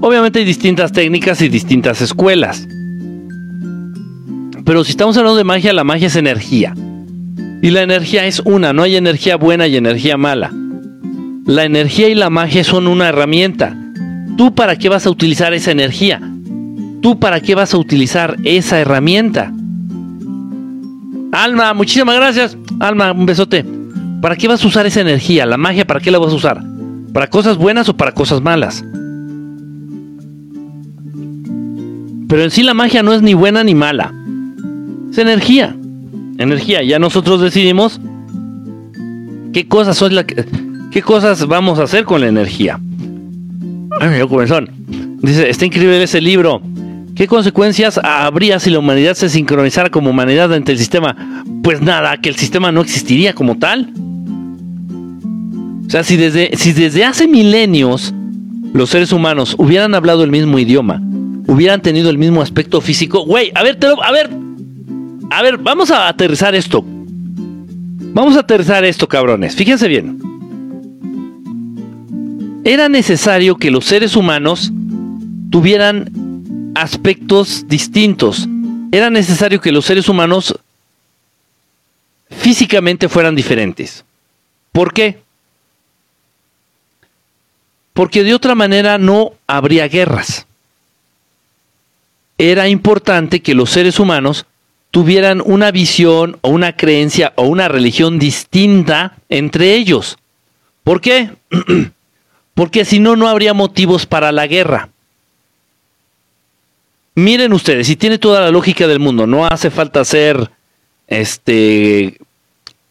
Obviamente hay distintas técnicas y distintas escuelas. Pero si estamos hablando de magia, la magia es energía. Y la energía es una, no hay energía buena y energía mala. La energía y la magia son una herramienta. ¿Tú para qué vas a utilizar esa energía? ¿Tú para qué vas a utilizar esa herramienta? Alma, muchísimas gracias. Alma, un besote. ¿Para qué vas a usar esa energía? La magia, ¿para qué la vas a usar? ¿Para cosas buenas o para cosas malas? Pero en sí la magia no es ni buena ni mala. Es energía. Energía. Ya nosotros decidimos qué cosas son la qué cosas vamos a hacer con la energía. Ay, mi comenzón. Dice, está increíble ese libro. ¿Qué consecuencias habría si la humanidad se sincronizara como humanidad ante el sistema? Pues nada, que el sistema no existiría como tal. O sea, si desde, si desde hace milenios los seres humanos hubieran hablado el mismo idioma, hubieran tenido el mismo aspecto físico, güey, a ver, a ver, a ver, vamos a aterrizar esto. Vamos a aterrizar esto, cabrones. Fíjense bien. Era necesario que los seres humanos tuvieran aspectos distintos. Era necesario que los seres humanos físicamente fueran diferentes. ¿Por qué? Porque de otra manera no habría guerras. Era importante que los seres humanos tuvieran una visión o una creencia o una religión distinta entre ellos. ¿Por qué? Porque si no, no habría motivos para la guerra. Miren ustedes, si tiene toda la lógica del mundo, no hace falta ser este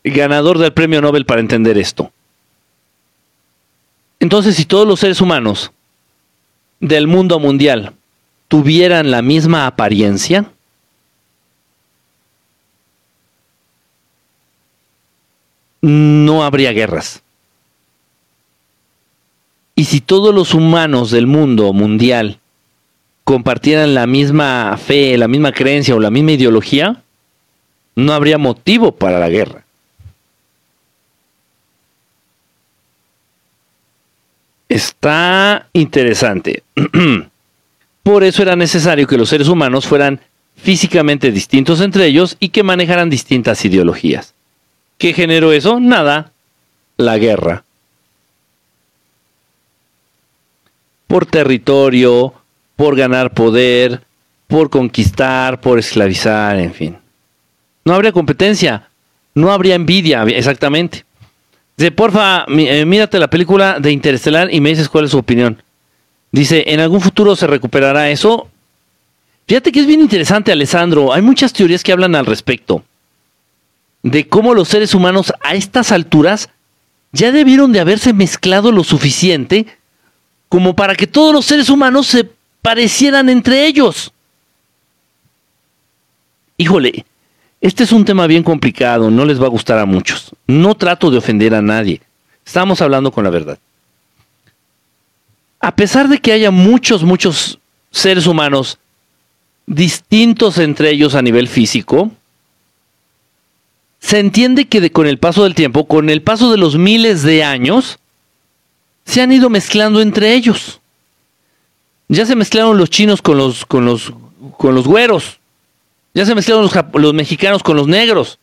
ganador del premio Nobel para entender esto. Entonces, si todos los seres humanos del mundo mundial tuvieran la misma apariencia, no habría guerras. Y si todos los humanos del mundo mundial compartieran la misma fe, la misma creencia o la misma ideología, no habría motivo para la guerra. Está interesante. Por eso era necesario que los seres humanos fueran físicamente distintos entre ellos y que manejaran distintas ideologías. ¿Qué generó eso? Nada, la guerra. Por territorio, por ganar poder, por conquistar, por esclavizar, en fin. No habría competencia, no habría envidia, exactamente. Dice, porfa, eh, mírate la película de Interestelar y me dices cuál es su opinión. Dice, ¿en algún futuro se recuperará eso? Fíjate que es bien interesante, Alessandro. Hay muchas teorías que hablan al respecto. De cómo los seres humanos a estas alturas ya debieron de haberse mezclado lo suficiente como para que todos los seres humanos se parecieran entre ellos. Híjole, este es un tema bien complicado, no les va a gustar a muchos. No trato de ofender a nadie. Estamos hablando con la verdad. A pesar de que haya muchos, muchos seres humanos distintos entre ellos a nivel físico, se entiende que con el paso del tiempo, con el paso de los miles de años, se han ido mezclando entre ellos. Ya se mezclaron los chinos con los, con los, con los güeros. Ya se mezclaron los, los mexicanos con los negros.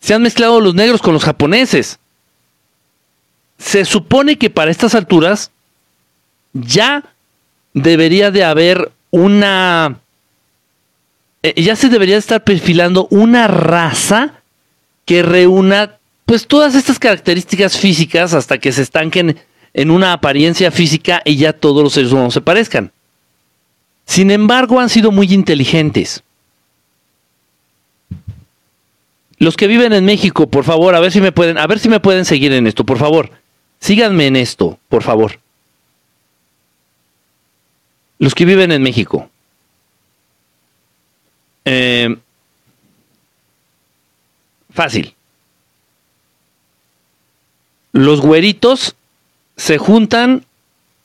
Se han mezclado los negros con los japoneses. Se supone que para estas alturas ya debería de haber una... Eh, ya se debería de estar perfilando una raza que reúna pues todas estas características físicas hasta que se estanquen en una apariencia física y ya todos los seres humanos se parezcan. Sin embargo, han sido muy inteligentes. Los que viven en México, por favor, a ver si me pueden, a ver si me pueden seguir en esto, por favor. Síganme en esto, por favor. Los que viven en México. Eh, fácil. Los güeritos se juntan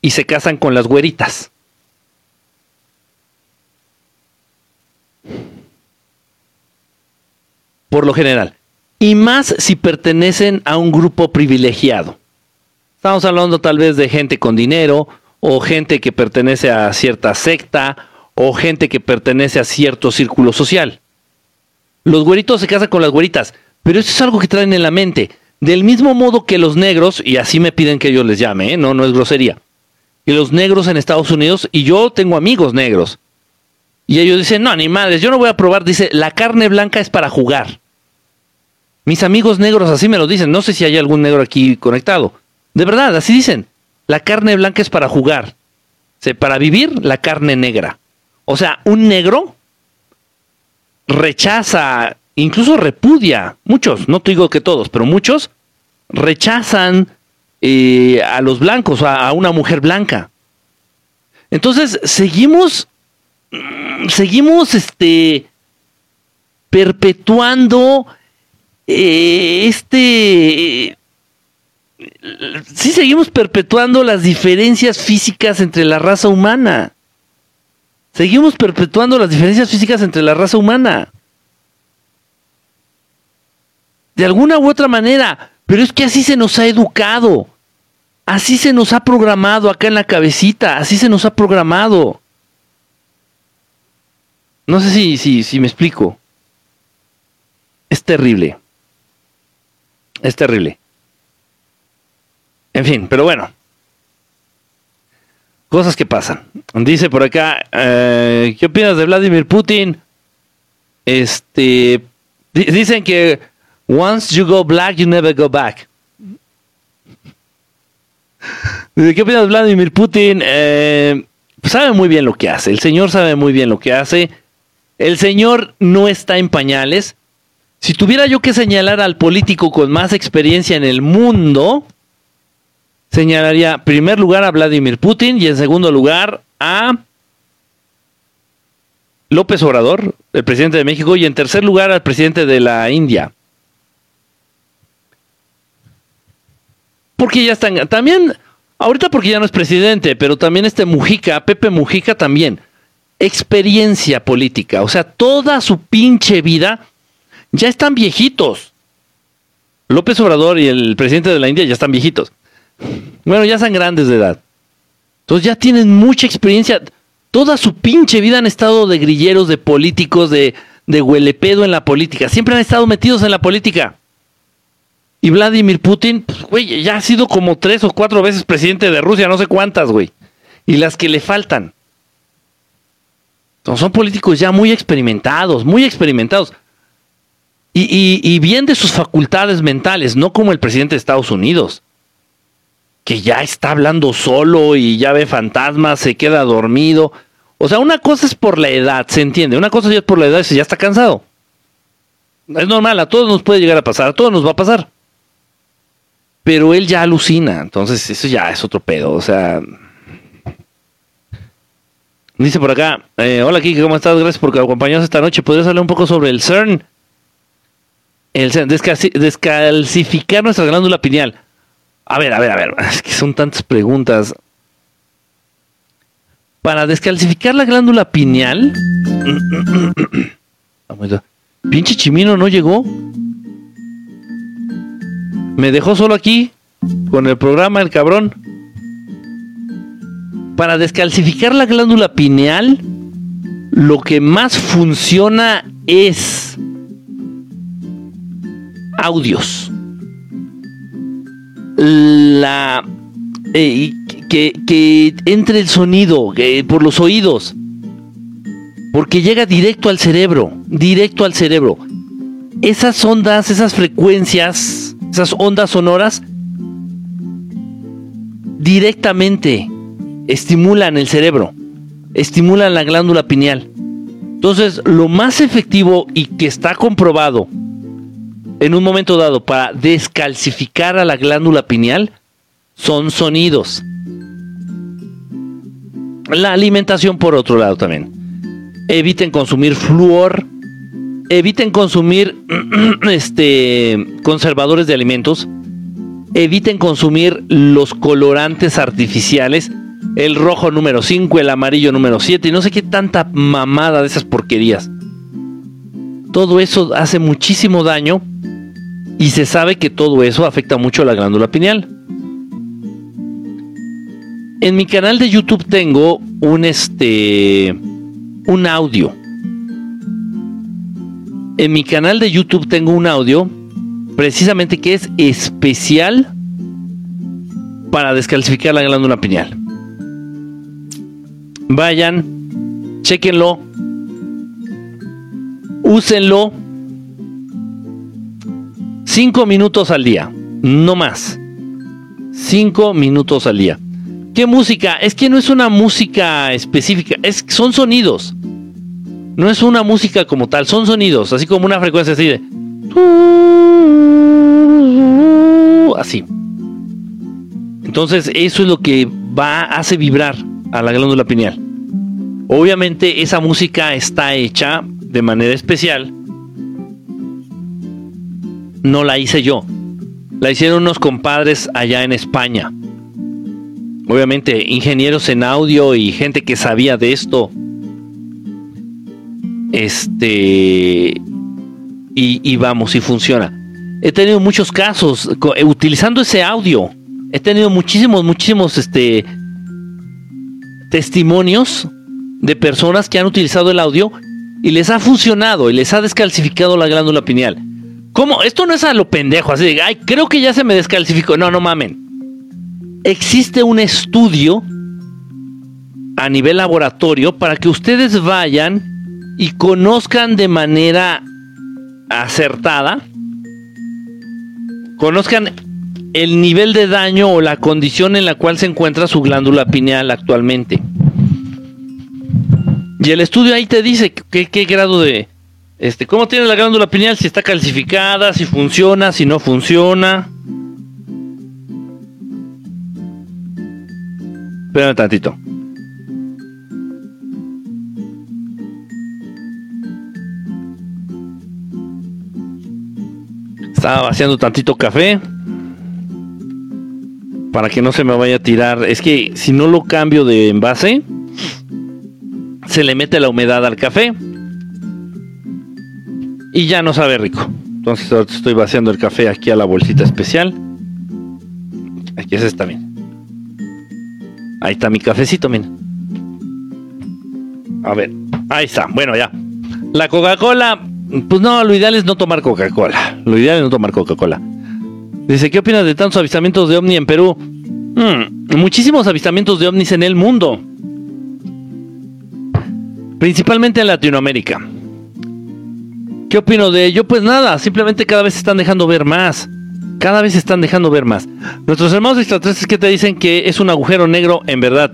y se casan con las güeritas. por lo general. Y más si pertenecen a un grupo privilegiado. Estamos hablando tal vez de gente con dinero, o gente que pertenece a cierta secta, o gente que pertenece a cierto círculo social. Los güeritos se casan con las güeritas, pero eso es algo que traen en la mente. Del mismo modo que los negros, y así me piden que yo les llame, ¿eh? no, no es grosería. Y los negros en Estados Unidos, y yo tengo amigos negros. Y ellos dicen, no, animales, yo no voy a probar. Dice, la carne blanca es para jugar. Mis amigos negros así me lo dicen. No sé si hay algún negro aquí conectado. De verdad, así dicen. La carne blanca es para jugar. O para vivir, la carne negra. O sea, un negro rechaza, incluso repudia, muchos, no te digo que todos, pero muchos rechazan eh, a los blancos, a, una mujer blanca. Entonces, seguimos, mm, seguimos, este, perpetuando eh, este... sí seguimos perpetuando las diferencias físicas entre la raza humana. Seguimos perpetuando las diferencias físicas entre la raza humana. De alguna u otra manera. Pero es que así se nos ha educado. Así se nos ha programado acá en la cabecita. Así se nos ha programado. No sé si, si, si me explico. Es terrible. Es terrible. En fin, pero bueno. Cosas que pasan. Dice por acá, eh, ¿qué opinas de Vladimir Putin? Este, dicen que once you go black, you never go back. ¿Qué opinas Vladimir Putin? Eh, sabe muy bien lo que hace. El señor sabe muy bien lo que hace. El señor no está en pañales. Si tuviera yo que señalar al político con más experiencia en el mundo, señalaría en primer lugar a Vladimir Putin y en segundo lugar a López Obrador, el presidente de México, y en tercer lugar al presidente de la India. Porque ya están, también, ahorita porque ya no es presidente, pero también este Mujica, Pepe Mujica también, experiencia política, o sea, toda su pinche vida, ya están viejitos. López Obrador y el presidente de la India ya están viejitos. Bueno, ya están grandes de edad. Entonces ya tienen mucha experiencia Toda su pinche vida han estado de grilleros, de políticos, de, de huelepedo en la política. Siempre han estado metidos en la política. Y Vladimir Putin, pues, güey, ya ha sido como tres o cuatro veces presidente de Rusia, no sé cuántas, güey. Y las que le faltan. son políticos ya muy experimentados, muy experimentados. Y, y, bien de sus facultades mentales, no como el presidente de Estados Unidos que ya está hablando solo y ya ve fantasmas, se queda dormido. O sea, una cosa es por la edad, se entiende. Una cosa es por la edad y ya está cansado. Es normal, a todos nos puede llegar a pasar, a todos nos va a pasar. Pero él ya alucina, entonces eso ya es otro pedo. O sea, dice por acá: eh, Hola Kiki, ¿cómo estás? Gracias por acompañarnos esta noche. ¿Podrías hablar un poco sobre el CERN? El CERN, descalcificar nuestra glándula pineal. A ver, a ver, a ver. Es que son tantas preguntas. Para descalcificar la glándula pineal. Pinche chimino no llegó. Me dejó solo aquí. Con el programa, el cabrón. Para descalcificar la glándula pineal. Lo que más funciona es audios la eh, que, entre el sonido por los oídos. Porque llega directo al cerebro, directo al cerebro. Esas ondas, esas frecuencias, esas ondas sonoras, directamente estimulan el cerebro, estimulan la glándula pineal. Entonces, lo más efectivo y que está comprobado en un momento dado para descalcificar a la glándula pineal son sonidos. La alimentación por otro lado también. Eviten consumir flúor, eviten consumir este conservadores de alimentos, eviten consumir los colorantes artificiales, el rojo número 5, el amarillo número 7 y no sé qué tanta mamada de esas porquerías. Todo eso hace muchísimo daño y se sabe que todo eso afecta mucho a la glándula pineal. En mi canal de YouTube tengo un este un audio. En mi canal de YouTube tengo un audio precisamente que es especial para descalcificar la glándula pineal. Vayan, chequenlo, úsenlo Cinco minutos al día, no más. Cinco minutos al día. ¿Qué música? Es que no es una música específica, es, son sonidos. No es una música como tal, son sonidos, así como una frecuencia así de... Así. Entonces eso es lo que va, hace vibrar a la glándula pineal. Obviamente esa música está hecha de manera especial no la hice yo. La hicieron unos compadres allá en España. Obviamente, ingenieros en audio y gente que sabía de esto. Este. Y, vamos, y funciona. He tenido muchos casos eh, utilizando ese audio. He tenido muchísimos, muchísimos este, testimonios de personas que han utilizado el audio y les ha funcionado y les ha descalcificado la glándula pineal. ¿Cómo? Esto no es a lo pendejo, así de, ay, creo que ya se me descalcificó. No, no mamen. Existe un estudio a nivel laboratorio para que ustedes vayan y conozcan de manera acertada, conozcan el nivel de daño o la condición en la cual se encuentra su glándula pineal actualmente. Y el estudio ahí te dice qué, qué grado de, Este, ¿Cómo tiene la glándula pineal? Si está calcificada, si funciona, si no funciona. Espérame tantito. Estaba vaciando tantito café. Para que no se me vaya a tirar. Es que si no lo cambio de envase, se le mete la humedad al café. Y ya no sabe rico. Entonces estoy vaciando el café aquí a la bolsita especial. Aquí es esta. Ahí está mi cafecito, miren. A ver, ahí está. Bueno, ya. La Coca-Cola pues no, lo ideal es no tomar Coca-Cola. Lo ideal es no tomar Coca-Cola. Dice, ¿qué opinas de tantos avistamientos de ovni en Perú? Hmm, muchísimos avistamientos de ovnis en el mundo. Principalmente en Latinoamérica. ¿Qué opino de ello? Pues nada, simplemente cada vez se están dejando ver más. Cada vez se están dejando ver más. Nuestros hermanos extraterrestres que te dicen que es un agujero negro en verdad.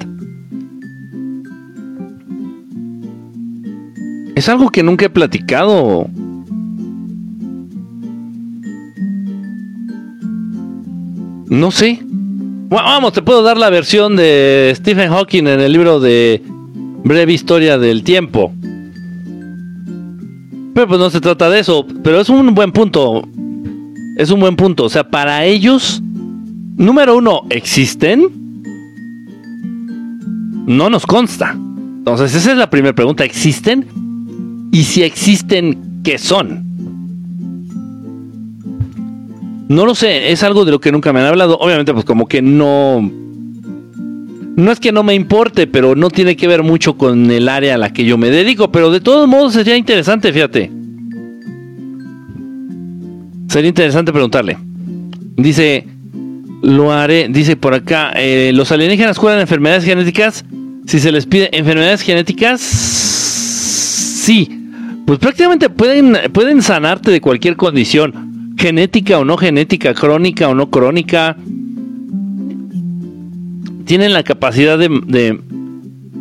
Es algo que nunca he platicado. No sé. vamos, te puedo dar la versión de Stephen Hawking en el libro de Breve Historia del Tiempo. Pero pues no se trata de eso. Pero es un buen punto. Es un buen punto. O sea, para ellos, número uno, ¿existen? No nos consta. Entonces, esa es la primera pregunta. ¿Existen? Y si existen, ¿qué son? No lo sé, es algo de lo que nunca me han hablado. Obviamente, pues como que no... No es que no me importe, pero no tiene que ver mucho con el área a la que yo me dedico. Pero de todos modos sería interesante, fíjate. Sería interesante preguntarle. Dice, lo haré, dice por acá, eh, ¿los alienígenas curan enfermedades genéticas? Si se les pide enfermedades genéticas, sí pues prácticamente pueden, pueden sanarte de cualquier condición, genética o no genética, crónica o no crónica. Tienen la capacidad de,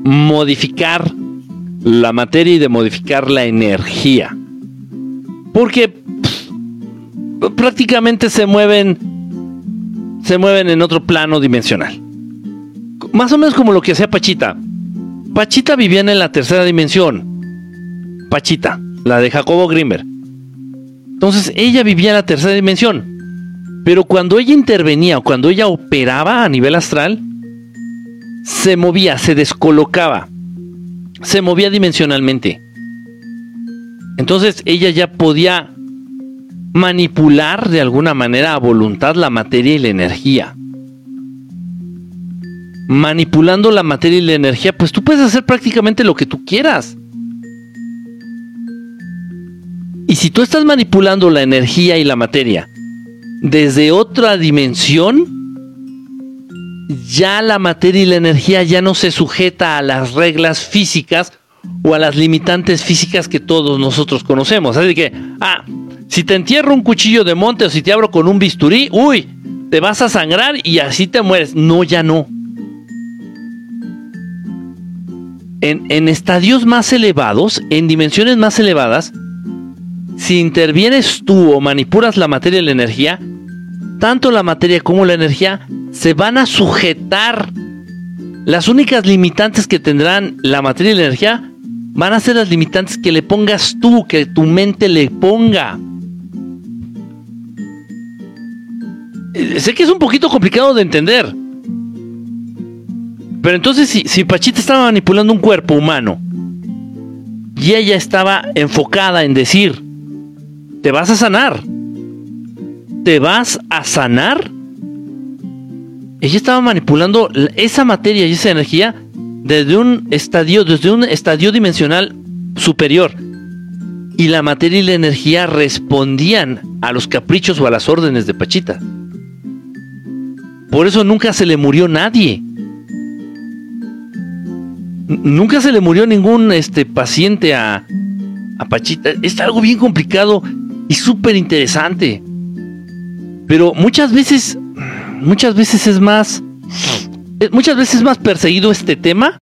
modificar la materia y de modificar la energía. Porque prácticamente se mueven se mueven en otro plano dimensional. Más o menos como lo que hacía Pachita. Pachita vivía en la tercera dimensión. Pachita, la de Jacobo Grimberg. Entonces ella vivía en la tercera dimensión. Pero cuando ella intervenía o cuando ella operaba a nivel astral, se movía, se descolocaba, se movía dimensionalmente. Entonces ella ya podía manipular de alguna manera a voluntad la materia y la energía. Manipulando la materia y la energía, pues tú puedes hacer prácticamente lo que tú quieras. Y si tú estás manipulando la energía y la materia desde otra dimensión, ya la materia y la energía ya no se sujeta a las reglas físicas o a las limitantes físicas que todos nosotros conocemos. Así que, ah, si te entierro un cuchillo de monte o si te abro con un bisturí, uy, te vas a sangrar y así te mueres. No, ya no. En, en estadios más elevados, en dimensiones más elevadas, si intervienes tú o manipulas la materia y la energía, tanto la materia como la energía se van a sujetar. Las únicas limitantes que tendrán la materia y la energía van a ser las limitantes que le pongas tú, que tu mente le ponga. Sé que es un poquito complicado de entender. Pero entonces si Pachita estaba manipulando un cuerpo humano y ella estaba enfocada en decir, te vas a sanar. Te vas a sanar. Ella estaba manipulando esa materia y esa energía desde un estadio, desde un estadio dimensional superior. Y la materia y la energía respondían a los caprichos o a las órdenes de Pachita. Por eso nunca se le murió nadie. Nunca se le murió ningún este, paciente a, a Pachita. Es algo bien complicado y súper interesante. Pero muchas veces, muchas veces es más, muchas veces es más perseguido este tema